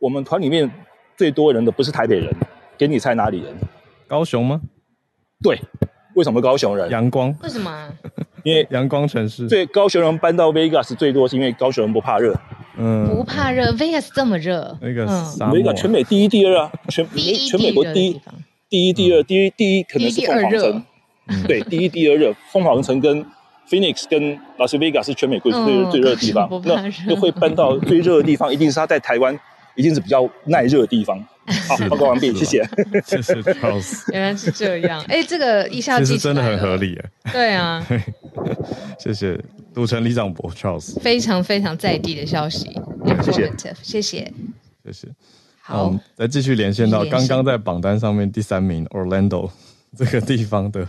我们团里面最多人的不是台北人，给你猜哪里人？高雄吗？对，为什么高雄人？阳光？为什么？因为阳光城市。对高雄人搬到 Vegas 最多，是因为高雄人不怕热。嗯，不怕热，Vegas 这么热。那个，Vegas 全美第一、第二啊，全全美国第一、第一、第二、第一、第一可能是凤凰城。对，第一、第二热，凤凰城跟 Phoenix 跟拉斯维加斯是全美国最最热的地方。那就会搬到最热的地方，一定是他在台湾，一定是比较耐热的地方。好，报告完毕，谢谢。[LAUGHS] 谢谢 Charles。[LAUGHS] 原来是这样，哎，这个一下记真的很合理哎。[LAUGHS] 对啊，谢谢赌城李长伯 Charles，非常非常在地的消息。谢谢，谢谢，谢谢。好，再继续连线到刚刚在榜单上面第三名 Orlando 这个地方的。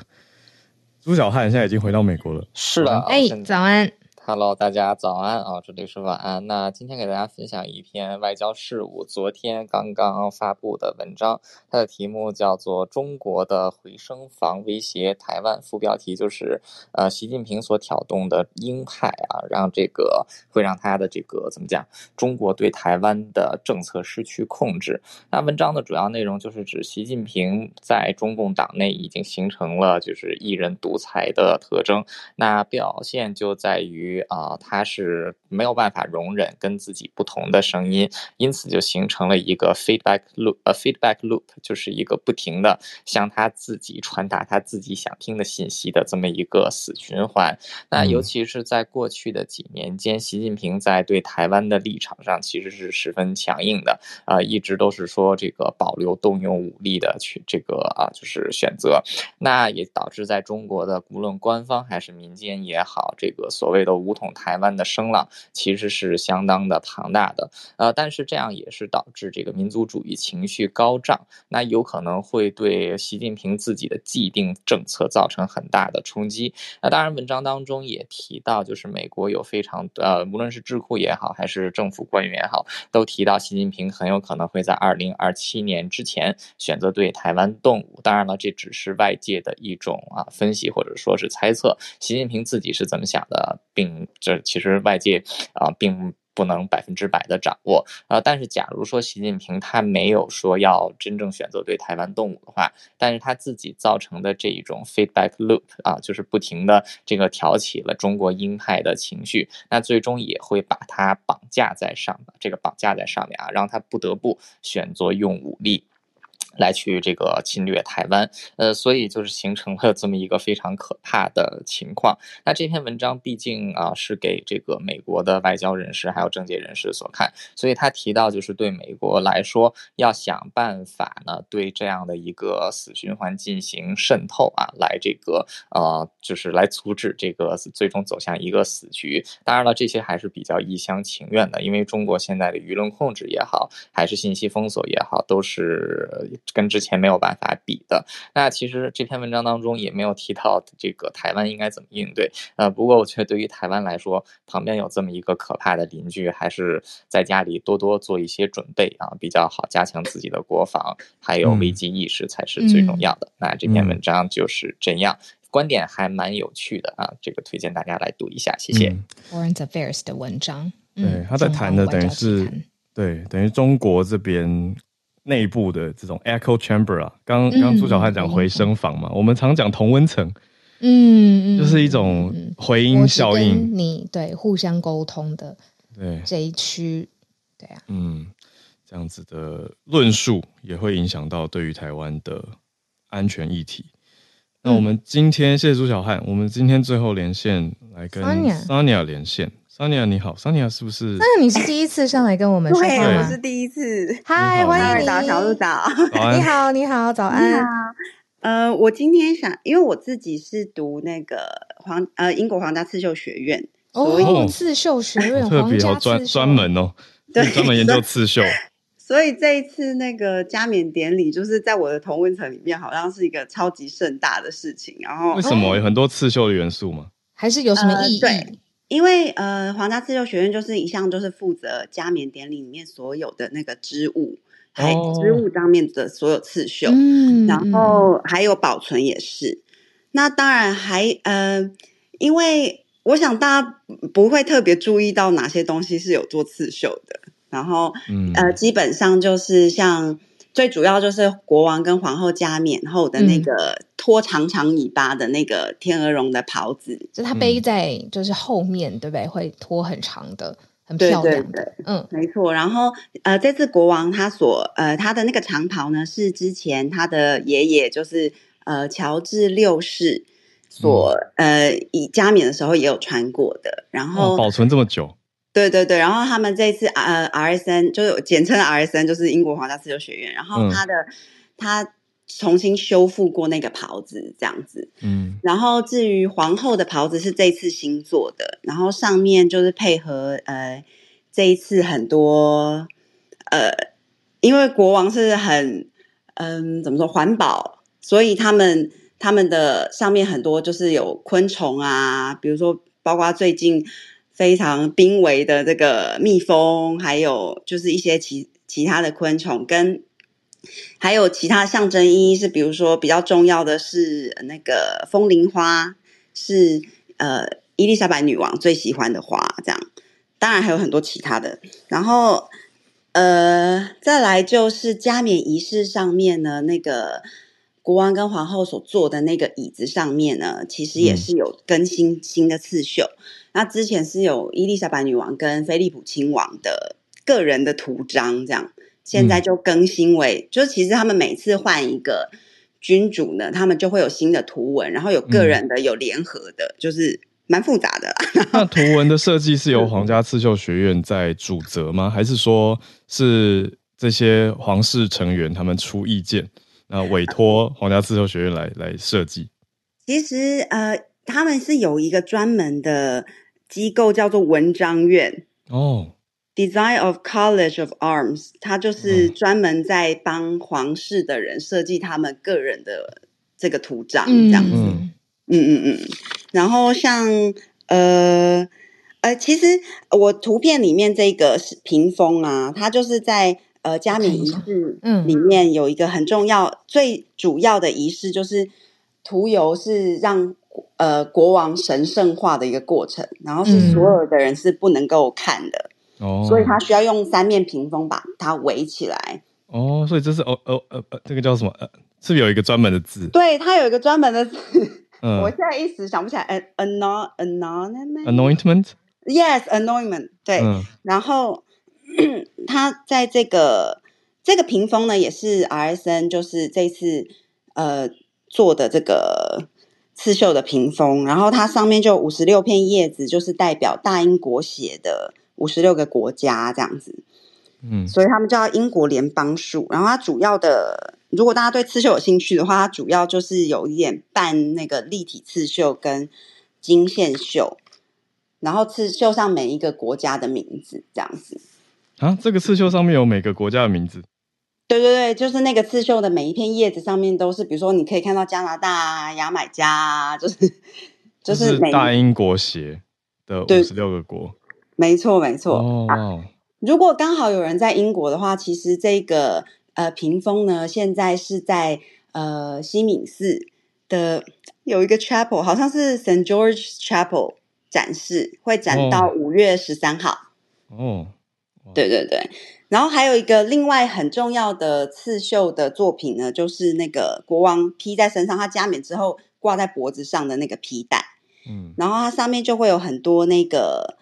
朱小汉现在已经回到美国了。是的，哎，早安。Hello，大家早安啊，这里是晚安。那今天给大家分享一篇外交事务，昨天刚刚发布的文章，它的题目叫做《中国的回声房威胁台湾》，副标题就是呃，习近平所挑动的鹰派啊，让这个会让他的这个怎么讲，中国对台湾的政策失去控制。那文章的主要内容就是指习近平在中共党内已经形成了就是一人独裁的特征，那表现就在于。啊，他是没有办法容忍跟自己不同的声音，因此就形成了一个 feedback loop，呃，feedback loop 就是一个不停的向他自己传达他自己想听的信息的这么一个死循环。那尤其是在过去的几年间，习近平在对台湾的立场上其实是十分强硬的，啊，一直都是说这个保留动用武力的去这个啊，就是选择。那也导致在中国的无论官方还是民间也好，这个所谓的。武统台湾的声浪其实是相当的庞大的，呃，但是这样也是导致这个民族主义情绪高涨，那有可能会对习近平自己的既定政策造成很大的冲击。那当然，文章当中也提到，就是美国有非常呃，无论是智库也好，还是政府官员也好，都提到习近平很有可能会在二零二七年之前选择对台湾动武。当然了，这只是外界的一种啊分析或者说是猜测，习近平自己是怎么想的，并。这其实外界啊、并不能百分之百的掌握啊、但是，假如说习近平他没有说要真正选择对台湾动武的话，但是他自己造成的这一种 feedback loop 啊，就是不停的这个挑起了中国鹰派的情绪，那最终也会把他绑架在上，这个绑架在上面啊，让他不得不选择用武力。来去这个侵略台湾，呃，所以就是形成了这么一个非常可怕的情况。那这篇文章毕竟啊是给这个美国的外交人士还有政界人士所看，所以他提到就是对美国来说，要想办法呢对这样的一个死循环进行渗透啊，来这个呃就是来阻止这个最终走向一个死局。当然了，这些还是比较一厢情愿的，因为中国现在的舆论控制也好，还是信息封锁也好，都是。跟之前没有办法比的。那其实这篇文章当中也没有提到这个台湾应该怎么应对。呃，不过我觉得对于台湾来说，旁边有这么一个可怕的邻居，还是在家里多多做一些准备啊，比较好，加强自己的国防，还有危机意识才是最重要的。嗯、那这篇文章就是这样，嗯、观点还蛮有趣的啊，这个推荐大家来读一下，谢谢。Foreign Affairs 的文章，嗯、对，他在谈的等于是对，等于中国这边。内部的这种 echo chamber 啊，刚刚朱小汉讲回声房嘛，嗯、我们常讲同温层，嗯，就是一种回音效应。你对互相沟通的对这一区，对啊，嗯，这样子的论述也会影响到对于台湾的安全议题。那我们今天谢谢朱小汉，我们今天最后连线来跟 Sonia 连线。桑尼亚你好，桑尼亚是不是？那你是第一次上来跟我们说话我是第一次。嗨，欢迎你，小鹿早。你好，你好，早安。呃，我今天想，因为我自己是读那个皇呃英国皇家刺绣学院，所以刺绣学院 [LAUGHS] 特别好专专门哦，对，专门研究刺绣。所以这一次那个加冕典礼，就是在我的同温层里面，好像是一个超级盛大的事情。然后为什么有很多刺绣的元素吗？还是有什么意义？对。因为呃，皇家刺绣学院就是一向就是负责加冕典礼里面所有的那个织物，还有织物上面的所有刺绣，嗯，然后还有保存也是。那当然还呃，因为我想大家不会特别注意到哪些东西是有做刺绣的，然后、嗯、呃，基本上就是像最主要就是国王跟皇后加冕后的那个拖长长尾巴的那个天鹅绒的袍子，就它背在就是后面，对不对？会拖很长的。很漂亮的，对对对，嗯，没错。然后，呃，这次国王他所，呃，他的那个长袍呢，是之前他的爷爷，就是呃，乔治六世所，嗯、呃，以加冕的时候也有穿过的。然后、哦、保存这么久，对对对。然后他们这次，呃，RSN 就是简称 RSN，就是英国皇家刺绣学院。然后他的、嗯、他。重新修复过那个袍子，这样子。嗯，然后至于皇后的袍子是这次新做的，然后上面就是配合呃这一次很多呃，因为国王是很嗯、呃、怎么说环保，所以他们他们的上面很多就是有昆虫啊，比如说包括最近非常濒危的这个蜜蜂，还有就是一些其其他的昆虫跟。还有其他象征意义是，比如说比较重要的是那个风铃花，是呃伊丽莎白女王最喜欢的花，这样。当然还有很多其他的。然后呃，再来就是加冕仪式上面呢，那个国王跟皇后所坐的那个椅子上面呢，其实也是有更新新的刺绣。嗯、那之前是有伊丽莎白女王跟菲利普亲王的个人的图章，这样。现在就更新为，嗯、就其实他们每次换一个君主呢，他们就会有新的图文，然后有个人的，有联合的，嗯、就是蛮复杂的。[LAUGHS] 那图文的设计是由皇家刺绣学院在主责吗？还是说是这些皇室成员他们出意见，那委托皇家刺绣学院来来设计？其实呃，他们是有一个专门的机构叫做文章院哦。Design of College of Arms，它就是专门在帮皇室的人设计他们个人的这个图章，这样子。嗯嗯嗯嗯。然后像呃呃，其实我图片里面这个是屏风啊，它就是在呃加冕仪式嗯里面有一个很重要、嗯、最主要的仪式，就是涂油是让呃国王神圣化的一个过程，然后是所有的人是不能够看的。哦，所以他需要用三面屏风把它围起来。哦，所以这是哦哦呃呃，这个叫什么？呃，是不是有一个专门的字？对，它有一个专门的字。嗯，[LAUGHS] 我现在一时想不起来。Anointment？Yes，anointment。对，嗯、然后 [CLEARS THROAT] 它在这个这个屏风呢，也是 RSN 就是这次呃做的这个刺绣的屏风，然后它上面就五十六片叶子，就是代表大英国写的。五十六个国家这样子，嗯，所以他们叫英国联邦树。然后它主要的，如果大家对刺绣有兴趣的话，它主要就是有一点半那个立体刺绣跟金线绣，然后刺绣上每一个国家的名字这样子。啊，这个刺绣上面有每个国家的名字？对对对，就是那个刺绣的每一片叶子上面都是，比如说你可以看到加拿大、牙买加，就是就是大英国协的五十六个国。没错，没错。Oh. 啊，如果刚好有人在英国的话，其实这个呃屏风呢，现在是在呃西敏寺的有一个 chapel，好像是 Saint George Chapel 展示，会展到五月十三号。哦，oh. oh. 对对对。然后还有一个另外很重要的刺绣的作品呢，就是那个国王披在身上，他加冕之后挂在脖子上的那个皮带。嗯，然后它上面就会有很多那个。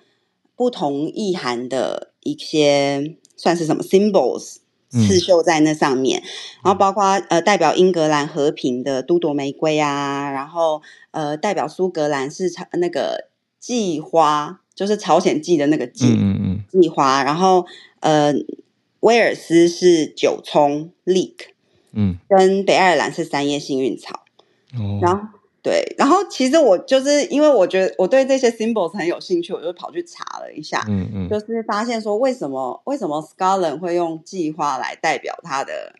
不同意涵的一些算是什么 symbols 刺绣在那上面，嗯、然后包括呃代表英格兰和平的都铎玫瑰啊，然后呃代表苏格兰是朝那个蓟花，就是朝鲜蓟的那个蓟，嗯嗯蓟花，然后呃威尔斯是九葱 leek，嗯，跟北爱尔兰是三叶幸运草，哦，然后。对，然后其实我就是因为我觉得我对这些 symbols 很有兴趣，我就跑去查了一下，嗯嗯，就是发现说为什么为什么 Scotland 会用蓟花来代表它的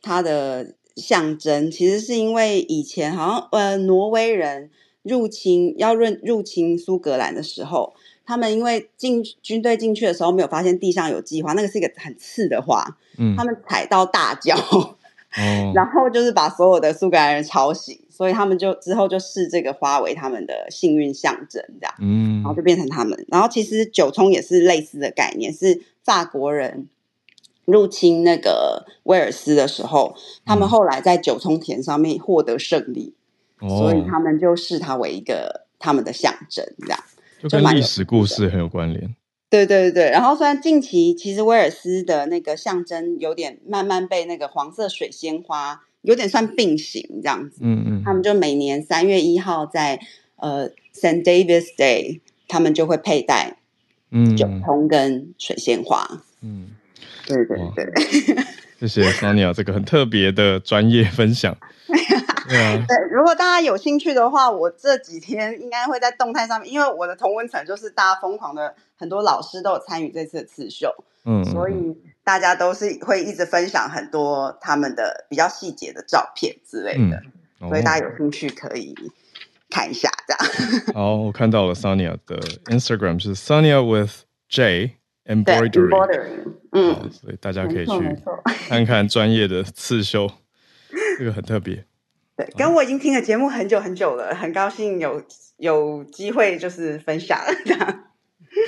它的象征，其实是因为以前好像呃挪威人入侵要入入侵苏格兰的时候，他们因为进军队进去的时候没有发现地上有计划，那个是一个很刺的花，嗯，他们踩到大叫，哦，[LAUGHS] 然后就是把所有的苏格兰人吵醒。所以他们就之后就视这个花为他们的幸运象征，这样，嗯，然后就变成他们。然后其实九冲也是类似的概念，是法国人入侵那个威尔斯的时候，他们后来在九重田上面获得胜利，嗯、所以他们就视它为一个他们的象征，这样就跟历史故事很有关联。对对对，然后虽然近期其实威尔斯的那个象征有点慢慢被那个黄色水仙花有点算并行这样子，嗯嗯，他们就每年三月一号在呃 Saint David's Day，他们就会佩戴。嗯，九重跟水仙花。嗯，对对对，谢谢 Sonia 这个很特别的专业分享。对如果大家有兴趣的话，我这几天应该会在动态上面，因为我的同温层就是大家疯狂的，很多老师都有参与这次的刺绣，嗯，所以大家都是会一直分享很多他们的比较细节的照片之类的，嗯，所以大家有兴趣可以。看一下，这样。好，[LAUGHS] 我看到了 Sonia 的 Instagram 是 Sonia with J embroidery，嗯，所以大家可以去 [LAUGHS] 看看专业的刺绣，这个很特别。对，跟我已经听了节目很久很久了，很高兴有有机会就是分享这样。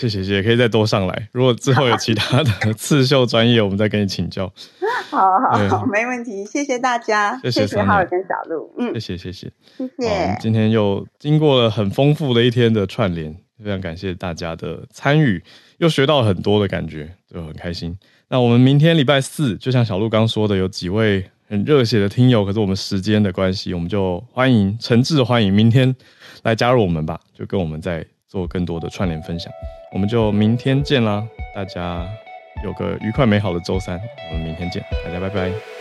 谢谢谢谢，可以再多上来。如果之后有其他的刺绣专业，我们再跟你请教。[LAUGHS] 好好好，没问题。谢谢大家，谢谢浩尔跟小鹿。嗯，谢谢谢谢谢谢。今天又经过了很丰富的一天的串联，非常感谢大家的参与，又学到了很多的感觉，就很开心。那我们明天礼拜四，就像小鹿刚说的，有几位很热血的听友，可是我们时间的关系，我们就欢迎诚挚欢迎明天来加入我们吧，就跟我们再做更多的串联分享。我们就明天见啦，大家有个愉快美好的周三，我们明天见，大家拜拜。